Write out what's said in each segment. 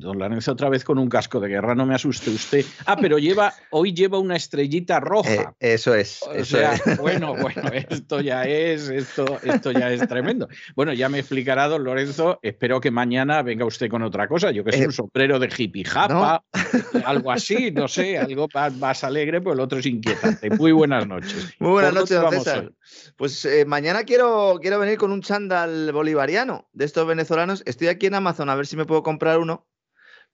Don Lorenzo otra vez con un casco de guerra, no me asuste usted. Ah, pero lleva, hoy lleva una estrellita roja. Eh, eso es. O eso sea, es. bueno, bueno, esto ya es, esto, esto ya es tremendo. Bueno, ya me explicará don Lorenzo. Espero que mañana venga usted con otra cosa. Yo que sé, Eh, un sombrero de hippie japa, algo así, no sé, algo más, más alegre, pues el otro es inquietante. Muy buenas noches. Muy buenas ¿Por noches, don César. Pues eh, mañana quiero, quiero venir con un chándal bolivariano de estos venezolanos. Estoy aquí en Amazon a ver si me puedo comprar uno,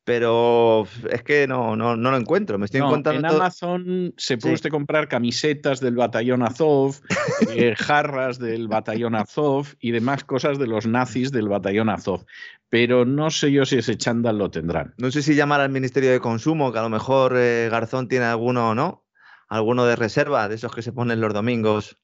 pero es que no, no, no lo encuentro. Me estoy No, encontrando en Amazon se puede Sí. usted comprar camisetas del batallón Azov, eh, jarras del batallón Azov y demás cosas de los nazis del batallón Azov. Pero no sé yo si ese chándal lo tendrán. No sé si llamar al Ministerio de Consumo, que a lo mejor eh, Garzón tiene alguno o no. Alguno de reserva, de esos que se ponen los domingos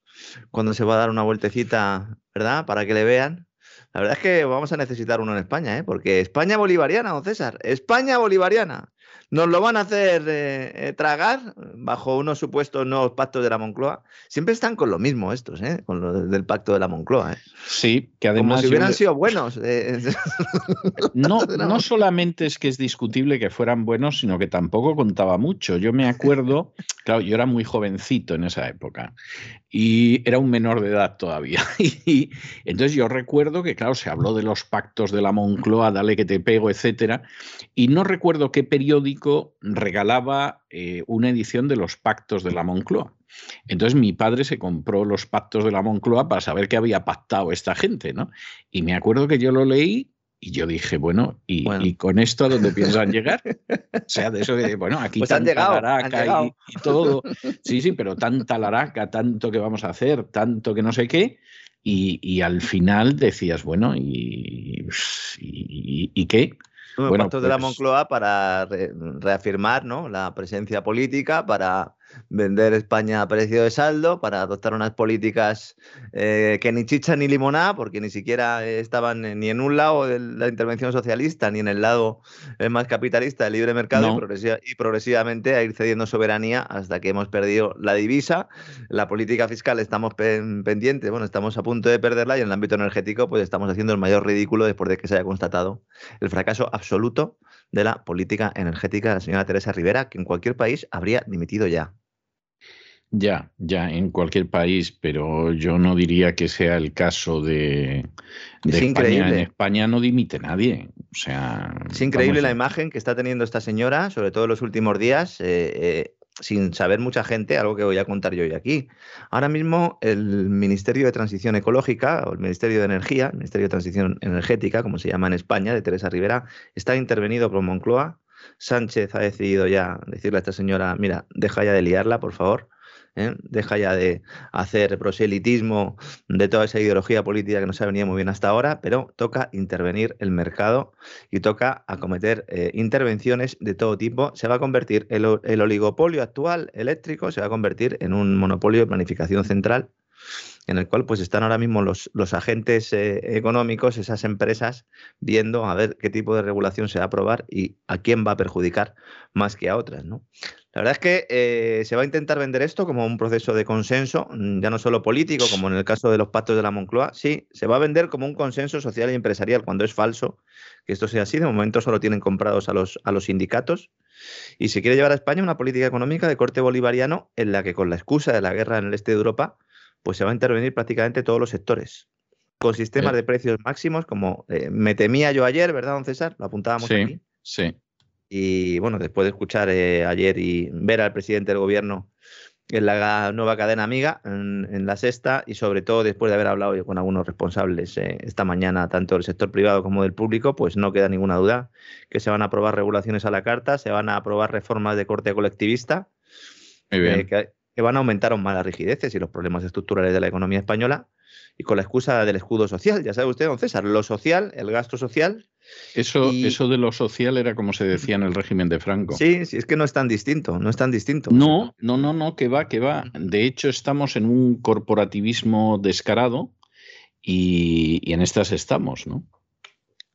cuando se va a dar una vueltecita, ¿verdad? Para que le vean. La verdad es que vamos a necesitar uno en España, ¿eh? Porque España bolivariana, don César. España bolivariana. Nos lo van a hacer eh, eh, tragar bajo unos supuestos nuevos pactos de la Moncloa. Siempre están con lo mismo estos, ¿eh? Con lo del pacto de la Moncloa, ¿eh? Sí, que Como además si yo hubieran sido buenos. no, no solamente es que es discutible que fueran buenos, sino que tampoco contaba mucho. Yo me acuerdo, claro, yo era muy jovencito en esa época y era un menor de edad todavía. Y entonces yo recuerdo que, claro, se habló de los pactos de la Moncloa, dale que te pego, etcétera, y no recuerdo qué periódico regalaba eh, una edición de los pactos de la Moncloa. Entonces mi padre se compró los pactos de la Moncloa para saber qué había pactado esta gente, ¿no? Y me acuerdo que yo lo leí y yo dije, bueno, ¿y, Bueno. y con esto a dónde piensan llegar? O sea, de eso de, bueno, aquí Pues tanta llegado, laraca y- todo. Sí, sí, pero tanta laraca, tanto que vamos a hacer, tanto que no sé qué. Y, y al final decías, bueno, ¿y, y, qué? Bueno, de la pues- Moncloa para re- reafirmar ¿no? la presencia política, para vender España a precio de saldo, para adoptar unas políticas eh, que ni chicha ni limonada, porque ni siquiera estaban ni en un lado de la intervención socialista, ni en el lado eh, más capitalista del libre mercado, y, No. progresiva- y progresivamente a ir cediendo soberanía hasta que hemos perdido la divisa. La política fiscal estamos pen- pendientes, bueno, estamos a punto de perderla, y en el ámbito energético, pues estamos haciendo el mayor ridículo después de que se haya constatado el fracaso absoluto de la política energética de la señora Teresa Rivera, que en cualquier país habría dimitido ya. Ya, ya, en cualquier país, pero yo no diría que sea el caso de, de Es España. increíble. En España no dimite nadie. O sea, Es increíble la imagen que está teniendo esta señora, sobre todo en los últimos días, eh, eh, sin saber mucha gente, algo que voy a contar yo hoy aquí. Ahora mismo el Ministerio de Transición Ecológica, o el Ministerio de Energía, el Ministerio de Transición Energética, como se llama en España, de Teresa Rivera, está intervenido por Moncloa. Sánchez ha decidido ya decirle a esta señora, mira, deja ya de liarla, por favor. ¿Eh? Deja ya de hacer proselitismo de toda esa ideología política que nos ha venido muy bien hasta ahora, pero toca intervenir el mercado y toca acometer eh, intervenciones de todo tipo. Se va a convertir el, oligopolio actual eléctrico, se va a convertir en un monopolio de planificación central en el cual pues están ahora mismo los, los agentes eh, económicos, esas empresas, viendo a ver qué tipo de regulación se va a aprobar y a quién va a perjudicar más que a otras. ¿no? La verdad es que eh, se va a intentar vender esto como un proceso de consenso, mm, ya no solo político, como en el caso de los pactos de la Moncloa, sí, se va a vender como un consenso social y empresarial, cuando es falso que esto sea así. De momento solo tienen comprados a los, a los sindicatos y se quiere llevar a España una política económica de corte bolivariano en la que con la excusa de la guerra en el este de Europa, pues se va a intervenir prácticamente todos los sectores. Con sistemas de precios máximos, como eh, me temía yo ayer, ¿verdad, don César? Lo apuntábamos sí, aquí. Sí. Y bueno, después de escuchar eh, ayer y ver al presidente del gobierno en la nueva cadena amiga, en, la sexta, y sobre todo después de haber hablado con algunos responsables eh, esta mañana, tanto del sector privado como del público, pues no queda ninguna duda que se van a aprobar regulaciones a la carta, se van a aprobar reformas de corte colectivista, eh, que, que, van a aumentar aún más las rigideces y los problemas estructurales de la economía española, y con la excusa del escudo social. Ya sabe usted, don César, lo social, el gasto social. Eso, eso de lo social era como se decía en el régimen de Franco. Sí, sí, es que no es tan distinto, no es tan distinto. No, no, no, no, que va, que va. De hecho, estamos en un corporativismo descarado y, y en estas estamos, ¿no?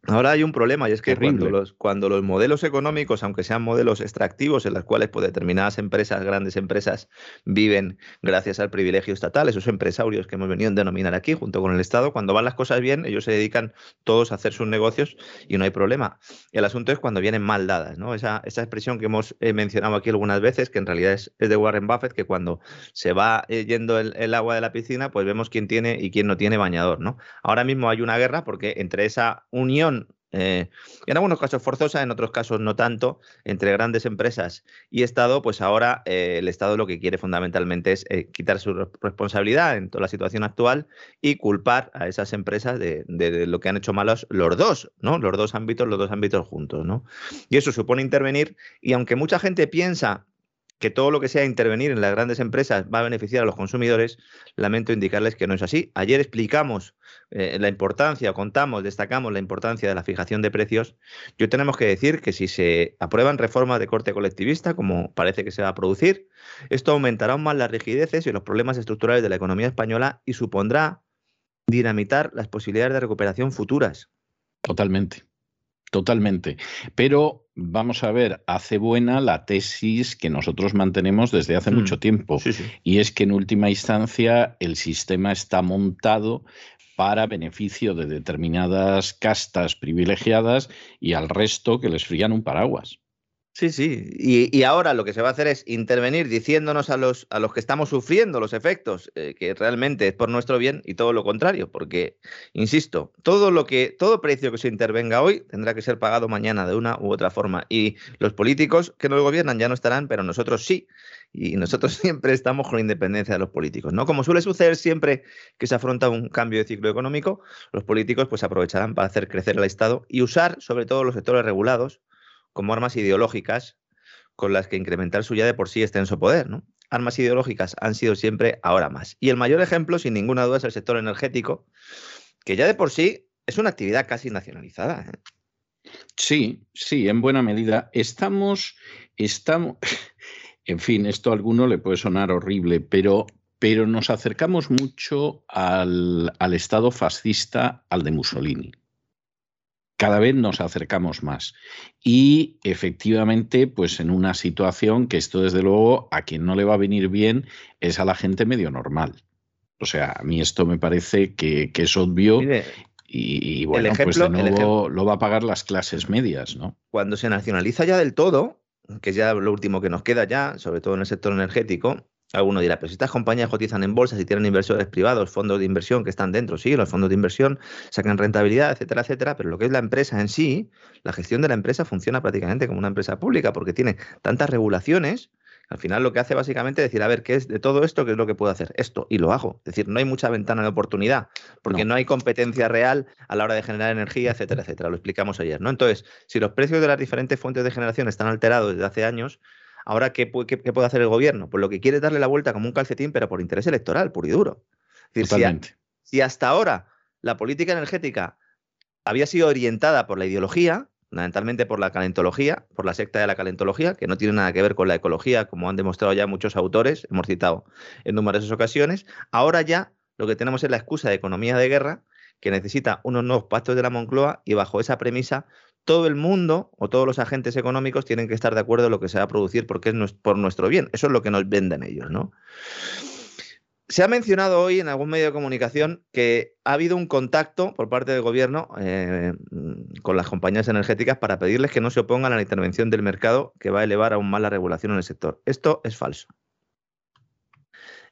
Ahora hay un problema y es que cuando los, cuando los, modelos económicos, aunque sean modelos extractivos en los cuales pues, determinadas empresas, grandes empresas, viven gracias al privilegio estatal, esos empresarios que hemos venido a denominar aquí junto con el Estado, cuando van las cosas bien, ellos se dedican todos a hacer sus negocios y no hay problema. El asunto es cuando vienen mal dadas, ¿no? Esa, esa expresión que hemos eh, mencionado aquí algunas veces, que en realidad es, es, de Warren Buffett, que cuando se va eh, yendo el, el, agua de la piscina, pues vemos quién tiene y quién no tiene bañador, ¿no? Ahora mismo hay una guerra porque entre esa unión eh, en algunos casos forzosa, en otros casos no tanto, entre grandes empresas y Estado, pues ahora eh, el Estado lo que quiere fundamentalmente es eh, quitar su responsabilidad en toda la situación actual y culpar a esas empresas de, de, de, lo que han hecho malos los dos, ¿no? Los dos ámbitos, los dos ámbitos juntos, ¿no? Y eso supone intervenir y aunque mucha gente piensa que todo lo que sea intervenir en las grandes empresas va a beneficiar a los consumidores, lamento indicarles que no es así. Ayer explicamos eh, la importancia, contamos, destacamos la importancia de la fijación de precios. Yo tenemos que decir que si se aprueban reformas de corte colectivista, como parece que se va a producir, esto aumentará aún más las rigideces y los problemas estructurales de la economía española y supondrá dinamitar las posibilidades de recuperación futuras. Totalmente. Totalmente. Pero vamos a ver, hace buena la tesis que nosotros mantenemos desde hace mm. mucho tiempo. Sí, sí. Y es que en última instancia el sistema está montado para beneficio de determinadas castas privilegiadas y al resto que les frían un paraguas. Sí, sí. Y, ahora lo que se va a hacer es intervenir diciéndonos a los, a los que estamos sufriendo los efectos, eh, que realmente es por nuestro bien y todo lo contrario, porque, insisto, todo lo que, todo precio que se intervenga hoy tendrá que ser pagado mañana de una u otra forma. Y los políticos que nos gobiernan ya no estarán, pero nosotros sí. Y nosotros siempre estamos con la independencia de los políticos, ¿no? Como suele suceder siempre que se afronta un cambio de ciclo económico, los políticos pues aprovecharán para hacer crecer el Estado y usar sobre todo los sectores regulados como armas ideológicas con las que incrementar su ya de por sí extenso poder. Armas ideológicas han sido siempre ahora más. Y el mayor ejemplo, sin ninguna duda, es el sector energético, que ya de por sí es una actividad casi nacionalizada. ¿eh? Sí, sí, en buena medida. Estamos, estamos, en fin, esto a alguno le puede sonar horrible, pero, pero nos acercamos mucho al, al Estado fascista, al de Mussolini cada vez nos acercamos más. Y efectivamente, pues en una situación que esto desde luego a quien no le va a venir bien es a la gente medio normal. O sea, a mí esto me parece que, que es obvio. Mire, y, y, bueno, ejemplo, pues de nuevo lo va a pagar las clases medias, ¿no? Cuando se nacionaliza ya del todo, que es ya lo último que nos queda ya, sobre todo en el sector energético, Alguno dirá, pero si estas compañías cotizan en bolsas y tienen inversores privados, fondos de inversión que están dentro, sí, los fondos de inversión sacan rentabilidad, etcétera, etcétera, pero lo que es la empresa en sí, la gestión de la empresa funciona prácticamente como una empresa pública porque tiene tantas regulaciones, al final lo que hace básicamente es decir, a ver, ¿qué es de todo esto? ¿Qué es lo que puedo hacer? Esto, y lo hago. Es decir, no hay mucha ventana de oportunidad, porque no. no hay competencia real a la hora de generar energía, etcétera, etcétera. Lo explicamos ayer, ¿no? Entonces, si los precios de las diferentes fuentes de generación están alterados desde hace años, Ahora, ¿qué, qué, ¿qué, puede hacer el gobierno? Pues lo que quiere es darle la vuelta como un calcetín, pero por interés electoral, puro y duro. Es decir, si, si, hasta ahora la política energética había sido orientada por la ideología, fundamentalmente por la calentología, por la secta de la calentología, que no tiene nada que ver con la ecología, como han demostrado ya muchos autores, hemos citado en numerosas ocasiones, ahora ya lo que tenemos es la excusa de economía de guerra que necesita unos nuevos pactos de la Moncloa y bajo esa premisa todo el mundo o todos los agentes económicos tienen que estar de acuerdo en lo que se va a producir porque es por nuestro bien. Eso es lo que nos venden ellos, ¿no? Se ha mencionado hoy en algún medio de comunicación que ha habido un contacto por parte del gobierno eh, con las compañías energéticas para pedirles que no se opongan a la intervención del mercado que va a elevar aún más la regulación en el sector. Esto es falso.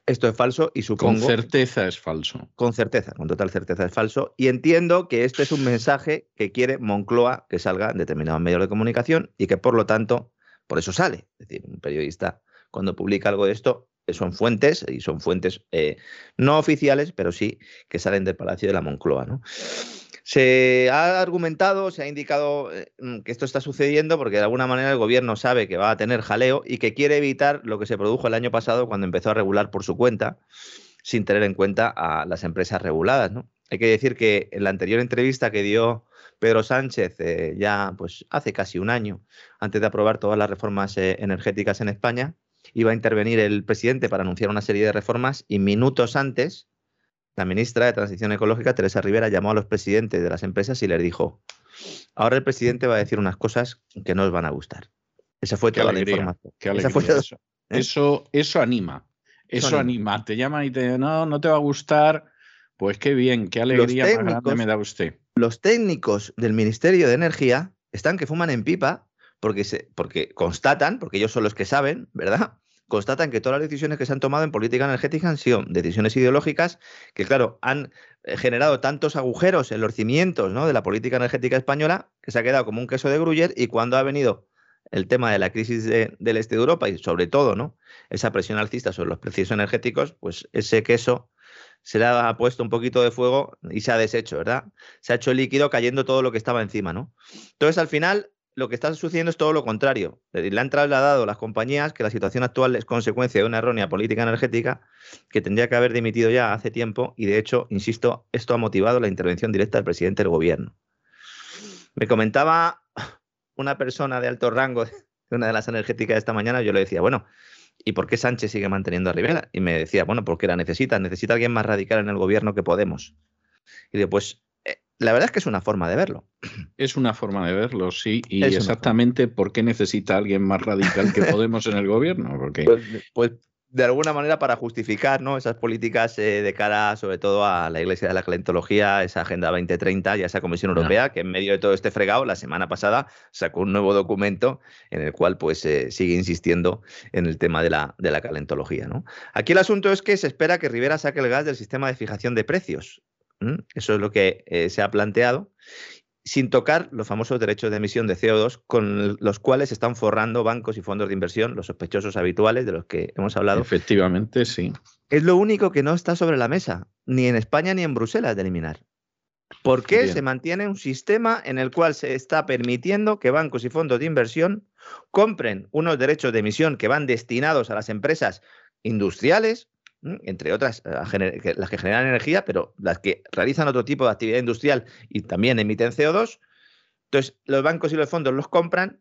Esto es falso y supongo. Con certeza es falso. Con certeza, con total certeza es falso. Y entiendo que este es un mensaje que quiere Moncloa que salga en determinados medios de comunicación y que por lo tanto, por eso sale. Es decir, un periodista cuando publica algo de esto son fuentes, y son fuentes eh, no oficiales, pero sí que salen del Palacio de la Moncloa. ¿no? Se ha argumentado, se ha indicado eh, mm, que esto está sucediendo porque de alguna manera el gobierno sabe que va a tener jaleo y que quiere evitar lo que se produjo el año pasado cuando empezó a regular por su cuenta, sin tener en cuenta a las empresas reguladas. Hay que decir que en la anterior entrevista que dio Pedro Sánchez eh, ya pues hace casi un año, antes de aprobar todas las reformas energéticas en España, iba a intervenir el presidente para anunciar una serie de reformas y minutos antes, la ministra de Transición Ecológica, Teresa Rivera, llamó a los presidentes de las empresas y les dijo, ahora el presidente va a decir unas cosas que no os van a gustar. Esa fue toda la información. ¿eh? eso, eso, anima. Eso, anima. Te llama y te no, no te va a gustar. Pues qué bien, qué alegría más grande me da usted. Los técnicos del Ministerio de Energía están que fuman en pipa porque, se, porque constatan, porque ellos son los que saben, ¿verdad? Constatan que todas las decisiones que se han tomado en política energética han sido decisiones ideológicas que, claro, han eh, generado tantos agujeros en los cimientos ¿no? de la política energética española que se ha quedado como un queso de gruyer y cuando ha venido el tema de la crisis del este de Europa y sobre todo ¿no? esa presión alcista sobre los precios energéticos, pues ese queso se le ha puesto un poquito de fuego y se ha deshecho, ¿verdad? Se ha hecho líquido cayendo todo lo que estaba encima, ¿no? Entonces, al final, lo que está sucediendo es todo lo contrario. Le han trasladado las compañías que la situación actual es consecuencia de una errónea política energética que tendría que haber dimitido ya hace tiempo y de hecho, insisto, esto ha motivado la intervención directa del presidente del gobierno. Me comentaba una persona de alto rango de una de las energéticas de esta mañana, yo le decía, bueno, ¿y por qué Sánchez sigue manteniendo a Rivera? Y me decía, bueno, porque la necesita, necesita alguien más radical en el gobierno que Podemos. Y después, la verdad es que es una forma de verlo. Es una forma de verlo, sí. Y exactamente por qué necesita alguien más radical que Podemos en el gobierno. Porque... Pues, pues, de alguna manera para justificar ¿no? esas políticas eh, de cara sobre todo a la Iglesia de la Calentología, esa Agenda 2030 y a esa Comisión Europea, que en medio de todo este fregado, la semana pasada sacó un nuevo documento en el cual pues eh, sigue insistiendo en el tema de la, de la calentología. ¿no? Aquí el asunto es que se espera que Rivera saque el gas del sistema de fijación de precios. Eso es lo que eh, se ha planteado, sin tocar los famosos derechos de emisión de CO2 con los cuales están forrando bancos y fondos de inversión, los sospechosos habituales de los que hemos hablado. Efectivamente, sí. Es lo único que no está sobre la mesa, ni en España ni en Bruselas, de eliminar. ¿Por qué se mantiene un sistema en el cual se está permitiendo que bancos y fondos de inversión compren unos derechos de emisión que van destinados a las empresas industriales entre otras eh, las que generan energía, pero las que realizan otro tipo de actividad industrial y también emiten CO2. Entonces, los bancos y los fondos los compran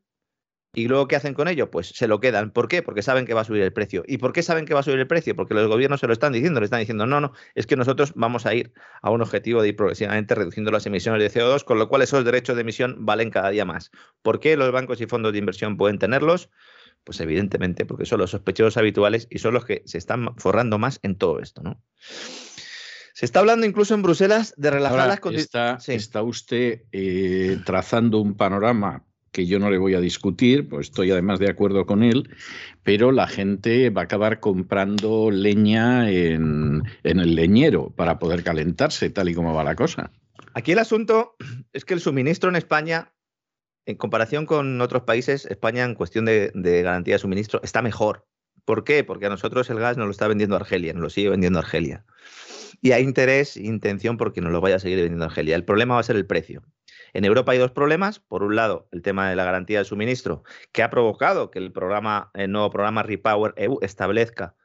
y luego, ¿qué hacen con ello? Pues se lo quedan. ¿Por qué? Porque saben que va a subir el precio. ¿Y por qué saben que va a subir el precio? Porque los gobiernos se lo están diciendo, le están diciendo, no, no, es que nosotros vamos a ir a un objetivo de ir progresivamente reduciendo las emisiones de CO2, con lo cual esos derechos de emisión valen cada día más. ¿Por qué los bancos y fondos de inversión pueden tenerlos? Pues evidentemente, porque son los sospechosos habituales y son los que se están forrando más en todo esto, ¿no? Se está hablando incluso en Bruselas de relajar las condiciones. Está, usted eh, trazando un panorama que yo no le voy a discutir, pues estoy además de acuerdo con él, pero la gente va a acabar comprando leña en, en, el leñero para poder calentarse, tal y como va la cosa. Aquí el asunto es que el suministro en España en comparación con otros países, España en cuestión de, garantía de suministro está mejor. ¿Por qué? Porque a nosotros el gas nos lo está vendiendo Argelia, nos lo sigue vendiendo Argelia. Y hay interés e intención porque nos lo vaya a seguir vendiendo Argelia. El problema va a ser el precio. En Europa hay dos problemas. Por un lado, el tema de la garantía de suministro, que ha provocado que el, programa, el nuevo programa Repower EU establezca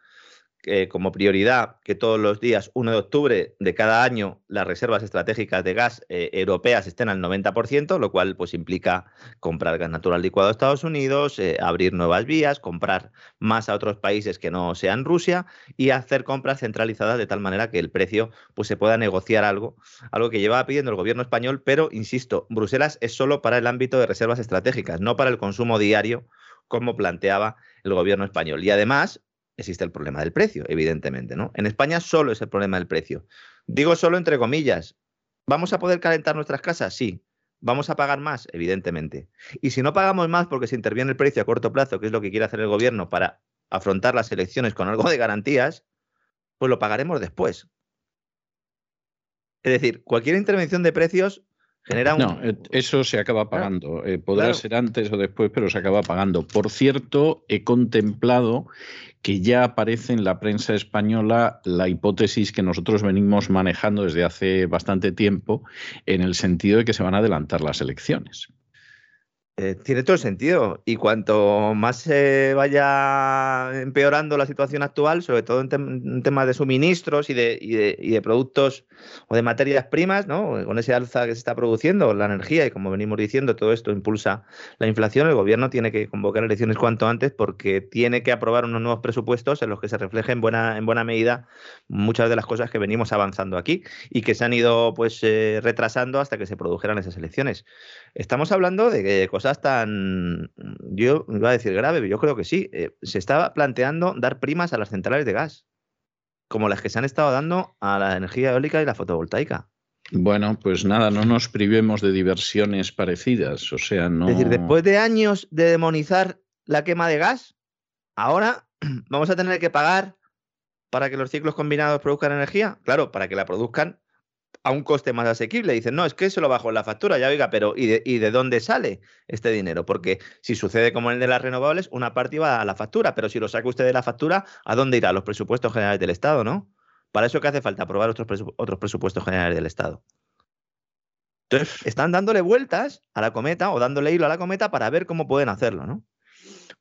eh, como prioridad que todos los días 1 de octubre de cada año las reservas estratégicas de gas eh, europeas estén al 90%, lo cual pues implica comprar gas natural licuado a Estados Unidos, eh, abrir nuevas vías, comprar más a otros países que no sean Rusia y hacer compras centralizadas de tal manera que el precio pues se pueda negociar algo, algo que llevaba pidiendo el gobierno español, pero insisto, Bruselas es solo para el ámbito de reservas estratégicas, no para el consumo diario como planteaba el gobierno español. Y además, existe el problema del precio, evidentemente, ¿no? En España solo es el problema del precio. Digo solo entre comillas. ¿Vamos a poder calentar nuestras casas? Sí. ¿Vamos a pagar más? Evidentemente. Y si no pagamos más porque se interviene el precio a corto plazo, que es lo que quiere hacer el gobierno para afrontar las elecciones con algo de garantías, pues lo pagaremos después. Es decir, cualquier intervención de precios no, eh, eso se acaba pagando. Eh, podrá ser antes o después, pero se acaba pagando. Por cierto, he contemplado que ya aparece en la prensa española la hipótesis que nosotros venimos manejando desde hace bastante tiempo, en el sentido de que se van a adelantar las elecciones. Eh, tiene todo el sentido. Y cuanto más se vaya empeorando la situación actual, sobre todo en, temas de suministros y de, y, de, y de, productos o de materias primas, ¿no? con ese alza que se está produciendo, la energía, y como venimos diciendo, todo esto impulsa la inflación, el gobierno tiene que convocar elecciones cuanto antes porque tiene que aprobar unos nuevos presupuestos en los que se reflejen en buena, en buena medida muchas de las cosas que venimos avanzando aquí y que se han ido pues eh, retrasando hasta que se produjeran esas elecciones. Estamos hablando de cosas tan, yo iba a decir grave, pero yo creo que sí. Eh, se estaba planteando dar primas a las centrales de gas, como las que se han estado dando a la energía eólica y la fotovoltaica. Bueno, pues nada, no nos privemos de diversiones parecidas, o sea, no... Es decir, después de años de demonizar la quema de gas, ahora vamos a tener que pagar para que los ciclos combinados produzcan energía. Claro, para que la produzcan a un coste más asequible. Dicen, no, es que se lo bajo en la factura, ya oiga, pero ¿y de, ¿y de dónde sale este dinero? Porque si sucede como en el de las renovables, una parte va a la factura, pero si lo saca usted de la factura, ¿a dónde irá? Los presupuestos generales del Estado, ¿no? Para eso que hace falta aprobar otros, otros presupuestos generales del Estado. Entonces, están dándole vueltas a la cometa o dándole hilo a la cometa para ver cómo pueden hacerlo, ¿no?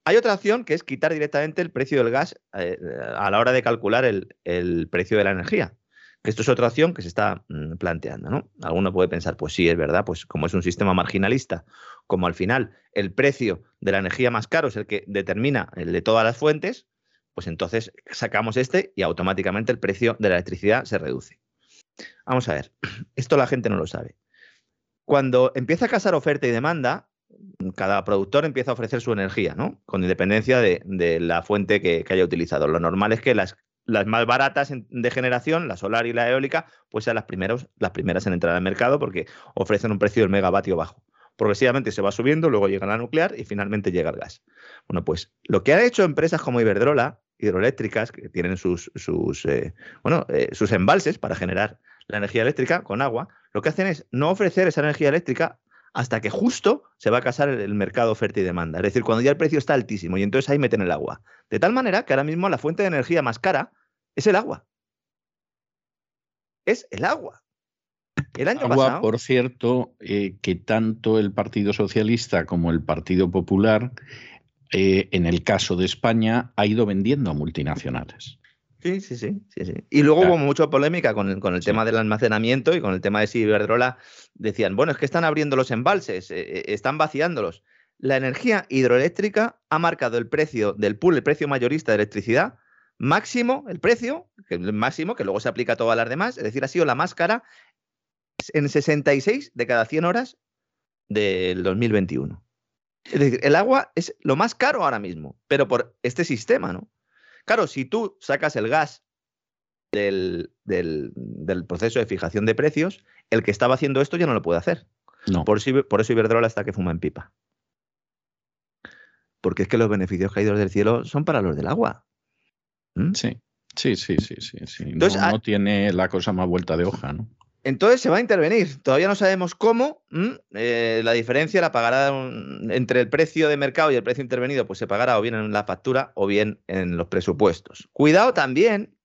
Hay otra opción que es quitar directamente el precio del gas eh, a la hora de calcular el, el precio de la energía. Esto es otra opción que se está mm, planteando, ¿no? Alguno puede pensar, pues sí, es verdad, pues como es un sistema marginalista, como al final el precio de la energía más caro es el que determina el de todas las fuentes, pues entonces sacamos este y automáticamente el precio de la electricidad se reduce. Vamos a ver, esto la gente no lo sabe. Cuando empieza a casar oferta y demanda, cada productor empieza a ofrecer su energía, ¿no? Con independencia de, la fuente que, que, haya utilizado. Lo normal es que las las más baratas de generación, la solar y la eólica, pues sean las, primeros, las primeras en entrar al mercado porque ofrecen un precio del megavatio bajo. Progresivamente se va subiendo, luego llega la nuclear y finalmente llega el gas. Bueno, pues lo que han hecho empresas como Iberdrola, hidroeléctricas, que tienen sus, sus, eh, bueno, eh, sus embalses para generar la energía eléctrica con agua, lo que hacen es no ofrecer esa energía eléctrica hasta que justo se va a casar el, mercado oferta y demanda. Es decir, cuando ya el precio está altísimo y entonces ahí meten el agua. De tal manera que ahora mismo la fuente de energía más cara es el agua. Es el agua. El año agua, por cierto, eh, que tanto el Partido Socialista como el Partido Popular, eh, en el caso de España, ha ido vendiendo a multinacionales. Sí, sí, sí, sí, Y luego hubo mucha polémica con el, con el tema del almacenamiento y con el tema de si Iberdrola decían, bueno, es que están abriendo los embalses, eh, están vaciándolos. La energía hidroeléctrica ha marcado el precio del pool, el precio mayorista de electricidad, máximo, el precio, el máximo, que luego se aplica a todas las demás, es decir, ha sido la más cara en 66 de cada 100 horas del 2021. Es decir, el agua es lo más caro ahora mismo, pero por este sistema, ¿no? Claro, si tú sacas el gas del, proceso de fijación de precios, el que estaba haciendo esto ya no lo puede hacer. No. Por, por eso Iberdrola está que fuma en pipa. Porque es que los beneficios caídos del cielo son para los del agua. ¿Mm? Sí, sí, sí, sí, sí. Entonces, no, tiene la cosa más vuelta de hoja, ¿no? Entonces se va a intervenir. Todavía no sabemos cómo. Eh, la diferencia la pagará entre el precio de mercado y el precio intervenido, pues se pagará o bien en la factura o bien en los presupuestos. Cuidado también.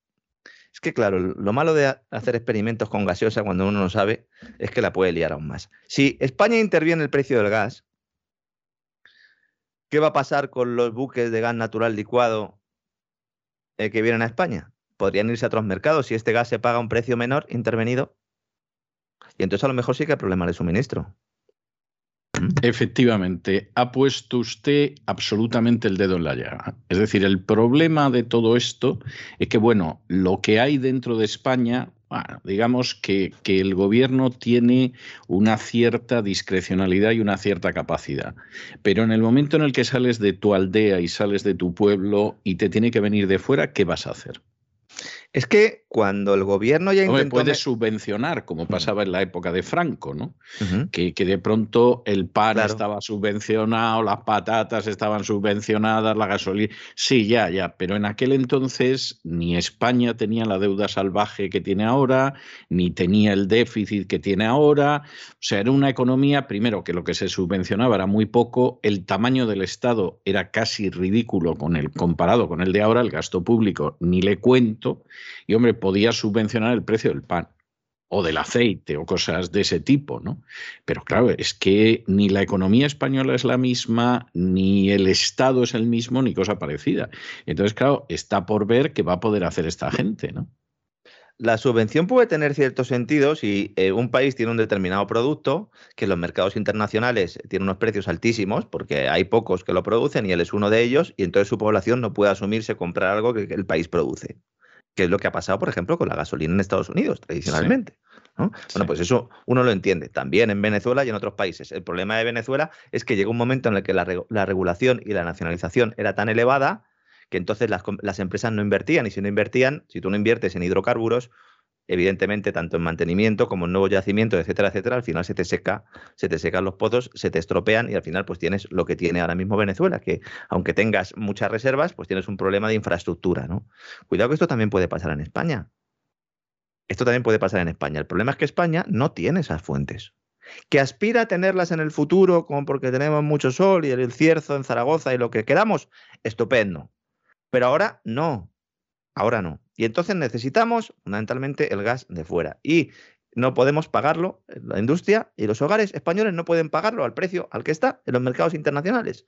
Es que, claro, lo malo de hacer experimentos con gaseosa cuando uno no sabe es que la puede liar aún más. Si España interviene el precio del gas, ¿qué va a pasar con los buques de gas natural licuado eh, que vienen a España. Podrían irse a otros mercados si este gas se paga un precio menor intervenido. Y entonces a lo mejor sí que hay problema de suministro. Efectivamente, ha puesto usted absolutamente el dedo en la llaga. Es decir, el problema de todo esto es que, bueno, lo que hay dentro de España, digamos que, que, el gobierno tiene una cierta discrecionalidad y una cierta capacidad. Pero en el momento en el que sales de tu aldea y sales de tu pueblo y te tiene que venir de fuera, ¿qué vas a hacer? Es que cuando el gobierno ya intentó... No puede subvencionar, como pasaba en la época de Franco, ¿no? Uh -huh. que, que, de pronto el pan claro. estaba subvencionado, las patatas estaban subvencionadas, la gasolina... Sí, ya, ya, pero en aquel entonces ni España tenía la deuda salvaje que tiene ahora, ni tenía el déficit que tiene ahora. O sea, era una economía, primero, que lo que se subvencionaba era muy poco, el tamaño del Estado era casi ridículo con el, comparado con el de ahora, el gasto público, ni le cuento y hombre, podía subvencionar el precio del pan o del aceite o cosas de ese tipo, ¿no? Pero claro, es que ni la economía española es la misma, ni el Estado es el mismo, ni cosa parecida. Entonces, claro, está por ver qué va a poder hacer esta gente, ¿no? La subvención puede tener cierto sentido si eh, un país tiene un determinado producto que en los mercados internacionales tiene unos precios altísimos porque hay pocos que lo producen y él es uno de ellos y entonces su población no puede asumirse comprar algo que el país produce que es lo que ha pasado, por ejemplo, con la gasolina en Estados Unidos, tradicionalmente. Sí. ¿no? Bueno, pues eso uno lo entiende, también en Venezuela y en otros países. El problema de Venezuela es que llegó un momento en el que la, la regulación y la nacionalización era tan elevada que entonces las, las, empresas no invertían y si no invertían, si tú no inviertes en hidrocarburos, evidentemente tanto en mantenimiento como en nuevos yacimientos, etcétera, etcétera, al final se te seca, se te secan los pozos, se te estropean y al final pues tienes lo que tiene ahora mismo Venezuela, que aunque tengas muchas reservas, pues tienes un problema de infraestructura, ¿no? Cuidado que esto también puede pasar en España. Esto también puede pasar en España. El problema es que España no tiene esas fuentes. Que aspira a tenerlas en el futuro, como porque tenemos mucho sol y el cierzo en Zaragoza y lo que queramos, estupendo. Pero ahora no. Ahora no. Y entonces necesitamos fundamentalmente el gas de fuera. Y no podemos pagarlo, la industria y los hogares españoles no pueden pagarlo al precio al que está en los mercados internacionales.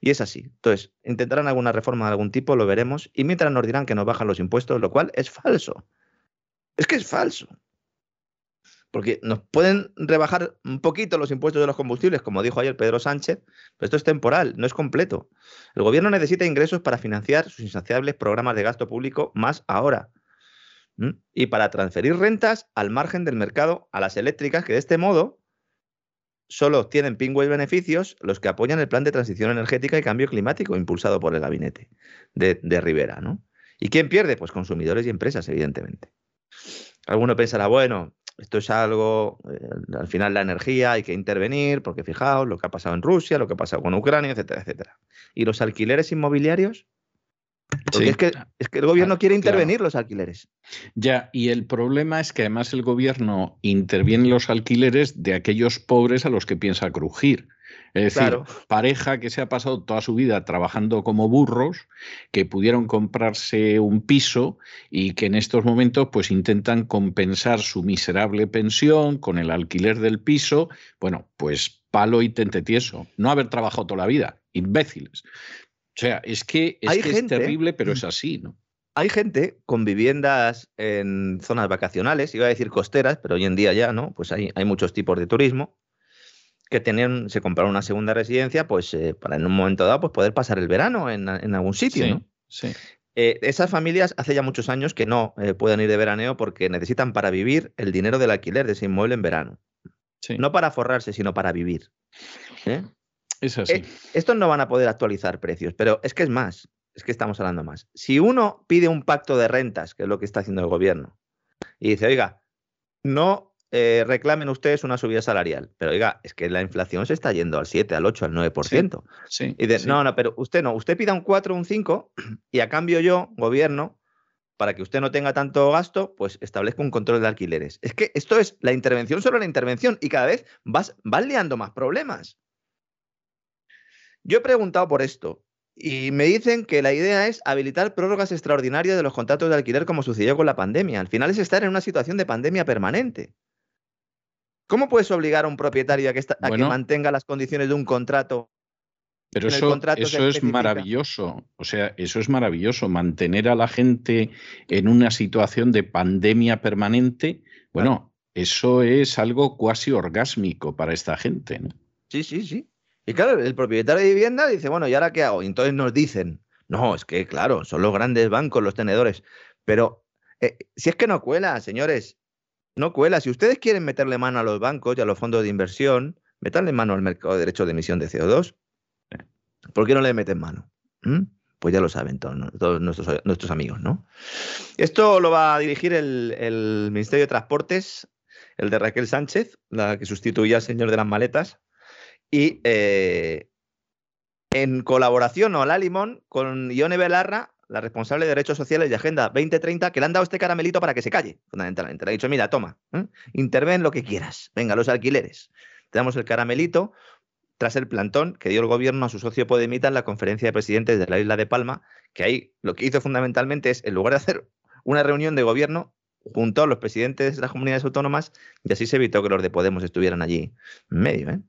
Y es así. Entonces, intentarán alguna reforma de algún tipo, lo veremos. Y mientras nos dirán que nos bajan los impuestos, lo cual es falso. Es que es falso. Porque nos pueden rebajar un poquito los impuestos de los combustibles, como dijo ayer Pedro Sánchez, pero esto es temporal, no es completo. El gobierno necesita ingresos para financiar sus insaciables programas de gasto público más ahora. Y para transferir rentas al margen del mercado a las eléctricas, que de este modo solo obtienen pingües beneficios los que apoyan el plan de transición energética y cambio climático impulsado por el gabinete de, de Rivera. ¿no? ¿Y quién pierde? Pues consumidores y empresas, evidentemente. Alguno pensará, bueno, esto es algo, eh, al final la energía hay que intervenir, porque fijaos lo que ha pasado en Rusia, lo que ha pasado con Ucrania, etcétera, etcétera. ¿Y los alquileres inmobiliarios? Porque sí. es, que, es, que, el gobierno ah, quiere intervenir claro. los alquileres. Ya, y el problema es que además el gobierno interviene en los alquileres de aquellos pobres a los que piensa crujir. Es decir, pareja que se ha pasado toda su vida trabajando como burros, que pudieron comprarse un piso y que en estos momentos pues intentan compensar su miserable pensión con el alquiler del piso. Bueno, pues palo y tente tieso. No haber trabajado toda la vida. Imbéciles. O sea, es que, es, que gente, es terrible, pero es así, ¿no? Hay gente con viviendas en zonas vacacionales, iba a decir costeras, pero hoy en día ya, ¿no? Pues hay, hay muchos tipos de turismo que tenían, se compraron una segunda residencia, pues eh, para en un momento dado pues poder pasar el verano en, en algún sitio, sí, ¿no? Sí. Eh, esas familias hace ya muchos años que no eh, pueden ir de veraneo porque necesitan para vivir el dinero del alquiler de ese inmueble en verano. Sí. No para forrarse, sino para vivir. Es así. estos no van a poder actualizar precios, pero es que es más, es que estamos hablando más. Si uno pide un pacto de rentas, que es lo que está haciendo el gobierno, y dice, oiga, no eh, reclamen ustedes una subida salarial. Pero oiga, es que la inflación se está yendo al 7, al 8, al 9%. Sí, sí, y de, sí. no, no, pero usted no, usted pida un 4 o un 5 y a cambio yo, gobierno, para que usted no tenga tanto gasto, pues establezco un control de alquileres. Es que esto es la intervención sobre la intervención y cada vez vas, van liando más problemas. Yo he preguntado por esto y me dicen que la idea es habilitar prórrogas extraordinarias de los contratos de alquiler como sucedió con la pandemia. Al final es estar en una situación de pandemia permanente. ¿Cómo puedes obligar a un propietario a que, esta, a bueno, que mantenga las condiciones de un contrato Pero eso, eso es maravilloso. O sea, eso es maravilloso. Mantener a la gente en una situación de pandemia permanente, bueno, eso es algo cuasi orgásmico para esta gente. ¿no? Sí, sí, sí. Y claro, el propietario de vivienda dice, bueno, ¿y ahora qué hago? Y entonces nos dicen, no, es que claro, son los grandes bancos los tenedores. Pero eh, si es que no cuela, señores, no cuela. Si ustedes quieren meterle mano a los bancos y a los fondos de inversión, metanle mano al mercado de derechos de emisión de CO2. ¿Por qué no le meten mano? ¿Mm? Pues ya lo saben todos, nuestros, amigos, ¿no? Esto lo va a dirigir el, Ministerio de Transportes, el de Raquel Sánchez, la que sustituía al señor de las maletas, y eh, en colaboración, o la limón, con Ione Belarra, la responsable de Derechos Sociales y Agenda 2030, que le han dado este caramelito para que se calle, fundamentalmente. Le ha dicho, mira, toma, ¿eh? interven lo que quieras, venga, los alquileres. Te damos el caramelito tras el plantón que dio el gobierno a su socio Podemita en la conferencia de presidentes de la isla de Palma, que ahí lo que hizo fundamentalmente es, en lugar de hacer una reunión de gobierno, juntó a los presidentes de las comunidades autónomas y así se evitó que los de Podemos estuvieran allí en medio. ¿eh?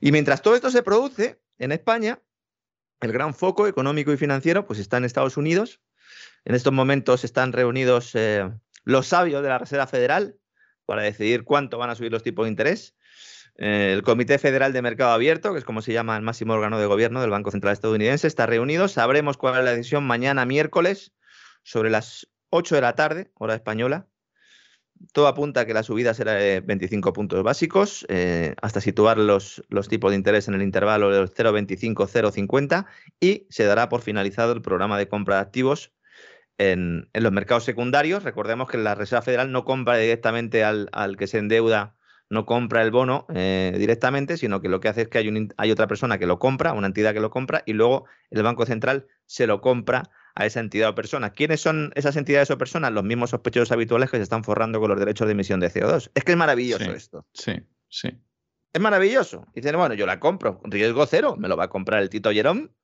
Y mientras todo esto se produce en España, el gran foco económico y financiero pues está en Estados Unidos. En estos momentos están reunidos eh, los sabios de la Reserva Federal para decidir cuánto van a subir los tipos de interés. Eh, el Comité Federal de Mercado Abierto, que es como se llama el máximo órgano de gobierno del Banco Central estadounidense, está reunido. Sabremos cuál es la decisión mañana miércoles sobre las 8 de la tarde, hora española. Todo apunta a que la subida será de 25 puntos básicos, eh, hasta situar los, los, tipos de interés en el intervalo de 0,25-0,50 y se dará por finalizado el programa de compra de activos en, los mercados secundarios. Recordemos que la Reserva Federal no compra directamente al, que se endeuda, no compra el bono eh, directamente, sino que lo que hace es que hay, hay otra persona que lo compra, una entidad que lo compra, y luego el Banco Central se lo compra a esa entidad o persona. ¿Quiénes son esas entidades o personas? Los mismos sospechosos habituales que se están forrando con los derechos de emisión de CO2. Es que es maravilloso esto. Sí, sí. Es maravilloso. Dicen, bueno, yo la compro, riesgo cero, me lo va a comprar el Tito Jerón.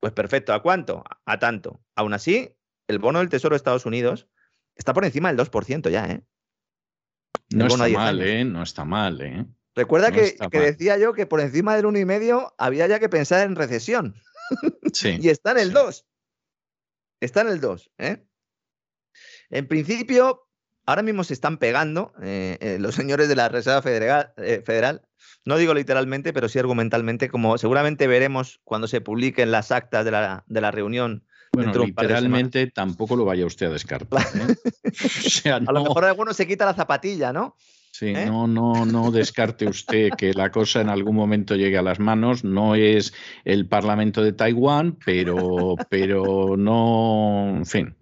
Pues perfecto, ¿a cuánto? A tanto. Aún así, el bono del Tesoro de Estados Unidos está por encima del 2% ya, ¿eh? no está mal, ¿eh? No está mal, ¿eh? Recuerda que, decía yo que por encima del 1,5 había ya que pensar en recesión. Sí, y está en el 2. Está en el 2. ¿eh? En principio, ahora mismo se están pegando eh, eh, los señores de la Reserva Federal, no digo literalmente, pero sí argumentalmente, como seguramente veremos cuando se publiquen las actas de la, de la reunión. Bueno, literalmente tampoco lo vaya usted a descartar. a lo mejor alguno se quita la zapatilla, ¿no? Sí, ¿Eh? no, no, no descarte usted que la cosa en algún momento llegue a las manos. No es el Parlamento de Taiwán, pero, pero no, en fin.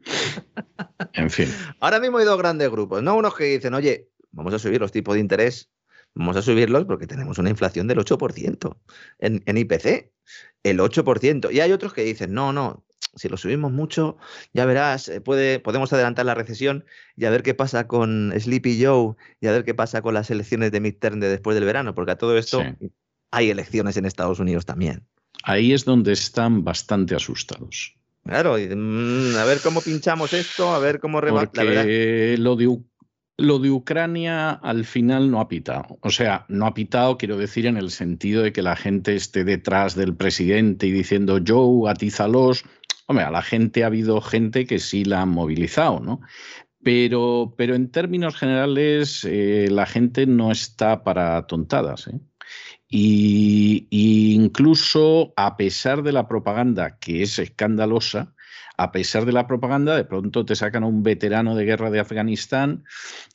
En fin. Ahora mismo hay dos grandes grupos, ¿no? Unos que dicen, oye, vamos a subir los tipos de interés, vamos a subirlos porque tenemos una inflación del 8% en, en IPC, el 8%. Y hay otros que dicen, no, no, si lo subimos mucho, ya verás, eh, puede, podemos adelantar la recesión y a ver qué pasa con Sleepy Joe y a ver qué pasa con las elecciones de midterm de después del verano, porque a todo esto hay elecciones en Estados Unidos también. Ahí es donde están bastante asustados. Claro, mm, a ver cómo pinchamos esto, a ver cómo rebate. Lo de, lo de Ucrania al final no ha pitado. O sea, no ha pitado, quiero decir, en el sentido de que la gente esté detrás del presidente y diciendo Joe, atízalos, Hombre, a la gente ha habido gente que sí la han movilizado, ¿no? Pero, pero en términos generales, eh, la gente no está para tontadas. ¿eh? Y, incluso a pesar de la propaganda, que es escandalosa, a pesar de la propaganda, de pronto te sacan a un veterano de guerra de Afganistán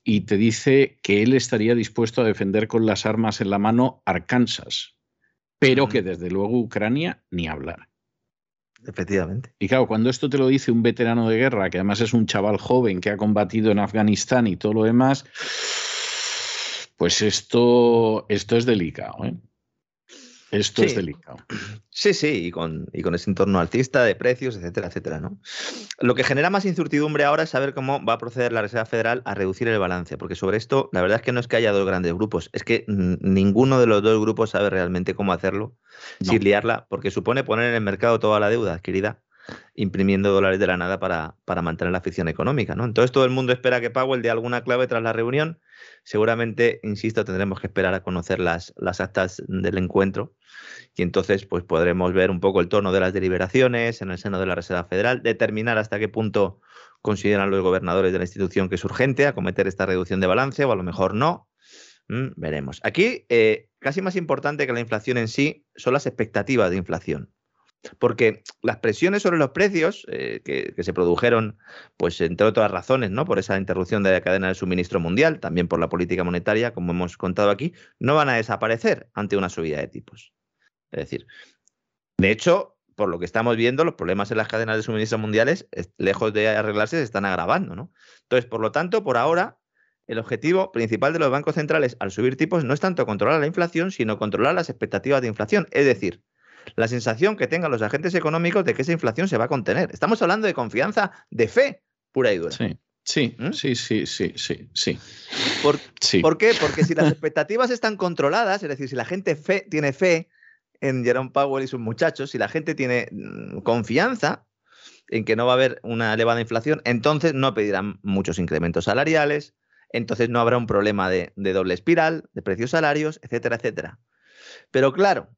y te dice que él estaría dispuesto a defender con las armas en la mano Arkansas, pero que desde luego Ucrania ni hablar. Efectivamente. Y claro, cuando esto te lo dice un veterano de guerra, que además es un chaval joven que ha combatido en Afganistán y todo lo demás, pues esto, esto es delicado. ¿eh? Esto es delicado. Sí, sí, y con, y con ese entorno alcista de precios, etcétera, etcétera, ¿no? Lo que genera más incertidumbre ahora es saber cómo va a proceder la Reserva Federal a reducir el balance, porque sobre esto, la verdad es que no es que haya dos grandes grupos, es que ninguno de los dos grupos sabe realmente cómo hacerlo sin liarla, porque supone poner en el mercado toda la deuda adquirida imprimiendo dólares de la nada para, para mantener la ficción económica. ¿no? Entonces todo el mundo espera que Powell dé alguna clave tras la reunión. Seguramente, insisto, tendremos que esperar a conocer las, las actas del encuentro y entonces pues podremos ver un poco el tono de las deliberaciones en el seno de la Reserva Federal, determinar hasta qué punto consideran los gobernadores de la institución que es urgente acometer esta reducción de balance o a lo mejor no. Mm, veremos. Aquí, eh, casi más importante que la inflación en sí son las expectativas de inflación. Porque las presiones sobre los precios eh, que, se produjeron, pues entre otras razones, ¿no? Por esa interrupción de la cadena de suministro mundial, también por la política monetaria, como hemos contado aquí, no van a desaparecer ante una subida de tipos. Es decir, de hecho, por lo que estamos viendo, los problemas en las cadenas de suministro mundiales, lejos de arreglarse, se están agravando, ¿no? Entonces, por lo tanto, por ahora, el objetivo principal de los bancos centrales al subir tipos no es tanto controlar la inflación, sino controlar las expectativas de inflación. Es decir, la sensación que tengan los agentes económicos de que esa inflación se va a contener. Estamos hablando de confianza, de fe pura y dura. Sí. Sí, ¿Mm? sí, sí, sí, sí, sí. ¿Por, ¿Por qué? Porque si las expectativas están controladas, es decir, si la gente fe, tiene fe en Jerome Powell y sus muchachos, si la gente tiene mm, confianza en que no va a haber una elevada inflación, entonces no pedirán muchos incrementos salariales, entonces no habrá un problema de, doble espiral, de precios salarios, etcétera, etcétera. Pero claro,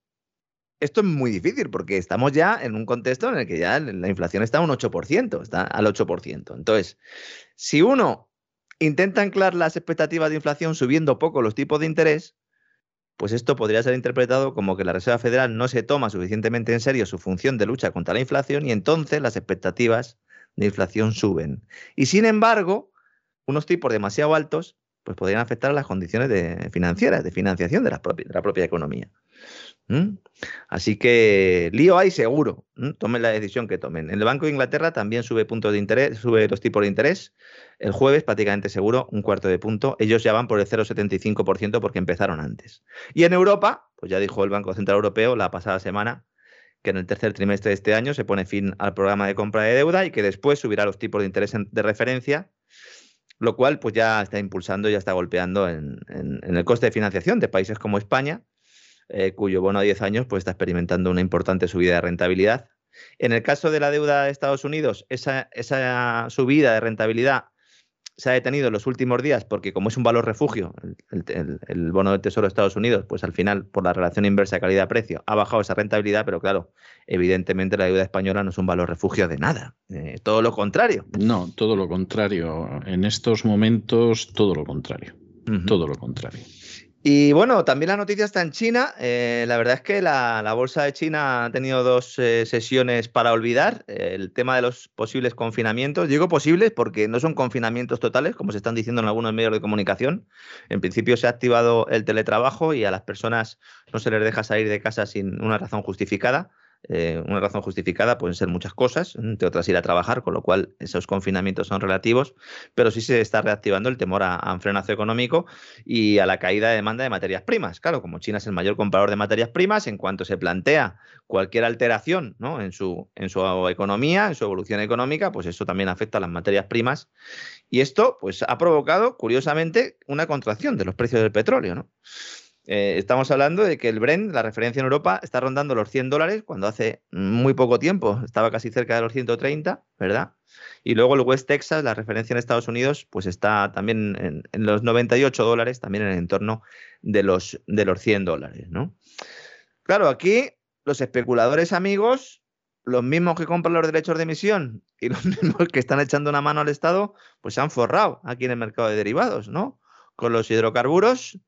esto es muy difícil porque estamos ya en un contexto en el que ya la inflación está a un 8%, está al 8%. Entonces, si uno intenta anclar las expectativas de inflación subiendo poco los tipos de interés, pues esto podría ser interpretado como que la Reserva Federal no se toma suficientemente en serio su función de lucha contra la inflación y entonces las expectativas de inflación suben. Y sin embargo, unos tipos demasiado altos pues podrían afectar a las condiciones de, financieras, de financiación de la, propia, economía. Así que lío hay seguro. Tomen la decisión que tomen. En el Banco de Inglaterra también sube puntos de interés, sube los tipos de interés. El jueves, prácticamente seguro, un cuarto de punto. Ellos ya van por el 0,75% porque empezaron antes. Y en Europa, pues ya dijo el Banco Central Europeo la pasada semana que en el tercer trimestre de este año se pone fin al programa de compra de deuda y que después subirá los tipos de interés de referencia lo cual pues ya está impulsando, ya está golpeando en, el coste de financiación de países como España, eh, cuyo bono a 10 años pues está experimentando una importante subida de rentabilidad. En el caso de la deuda de Estados Unidos, esa, esa subida de rentabilidad se ha detenido en los últimos días porque como es un valor refugio, el, bono del Tesoro de Estados Unidos, pues al final, por la relación inversa calidad-precio, ha bajado esa rentabilidad, pero claro, evidentemente la deuda española no es un valor refugio de nada, eh, todo lo contrario. No, todo lo contrario. En estos momentos, todo lo contrario. Todo lo contrario. Y bueno, también la noticia está en China. Eh, la verdad es que la, bolsa de China ha tenido dos eh, sesiones para olvidar. el tema de los posibles confinamientos. Digo posibles porque no son confinamientos totales, como se están diciendo en algunos medios de comunicación. En principio se ha activado el teletrabajo y a las personas no se les deja salir de casa sin una razón justificada. Eh, una razón justificada pueden ser muchas cosas, entre otras ir a trabajar, con lo cual esos confinamientos son relativos, pero sí se está reactivando el temor a, un frenazo económico y a la caída de demanda de materias primas. Claro, como China es el mayor comprador de materias primas, en cuanto se plantea cualquier alteración ¿no? en, su, en su economía, en su evolución económica, pues eso también afecta a las materias primas. Y esto pues, ha provocado, curiosamente, una contracción de los precios del petróleo. ¿no? Eh, estamos hablando de que el Brent, la referencia en Europa, está rondando los 100 dólares cuando hace muy poco tiempo estaba casi cerca de los 130, ¿verdad? Y luego el West Texas, la referencia en Estados Unidos, pues está también en, los 98 dólares, también en el entorno de los, de los 100 dólares, ¿no? Claro, aquí los especuladores amigos, los mismos que compran los derechos de emisión y los mismos que están echando una mano al Estado, pues se han forrado aquí en el mercado de derivados, ¿no? Con los hidrocarburos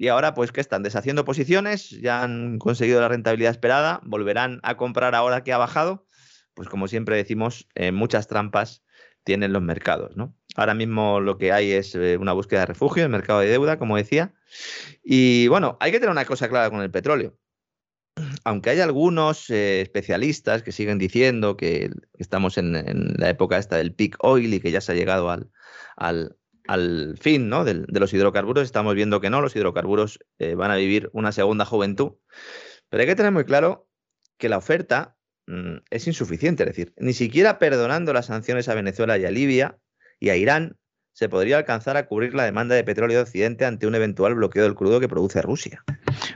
y ahora, pues que están deshaciendo posiciones, ya han conseguido la rentabilidad esperada, volverán a comprar ahora que ha bajado. Pues como siempre decimos, eh, muchas trampas tienen los mercados, ¿no? Ahora mismo lo que hay es eh, una búsqueda de refugio, el mercado de deuda, como decía. Y bueno, hay que tener una cosa clara con el petróleo. Aunque hay algunos eh, especialistas que siguen diciendo que estamos en, la época esta del peak oil y que ya se ha llegado al, al fin ¿no? de, los hidrocarburos, estamos viendo que no, los hidrocarburos eh, van a vivir una segunda juventud. Pero hay que tener muy claro que la oferta mm, es insuficiente, es decir, ni siquiera perdonando las sanciones a Venezuela y a Libia y a Irán, se podría alcanzar a cubrir la demanda de petróleo de Occidente ante un eventual bloqueo del crudo que produce Rusia.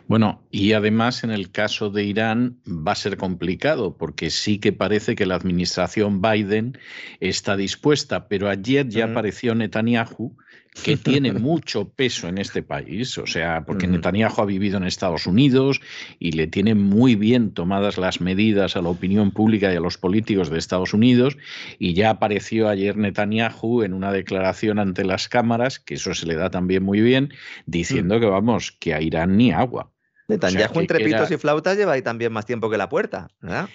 Bueno, y además en el caso de Irán va a ser complicado porque sí que parece que la administración Biden está dispuesta, pero ayer ya apareció Netanyahu que tiene mucho peso en este país, o sea, porque Netanyahu ha vivido en Estados Unidos y le tiene muy bien tomadas las medidas a la opinión pública y a los políticos de Estados Unidos, y ya apareció ayer Netanyahu en una declaración ante las cámaras, que eso se le da también muy bien, diciendo mm. que vamos, que a Irán ni agua. Netanyahu entre pitos y flautas lleva ahí también más tiempo que la puerta, ¿verdad?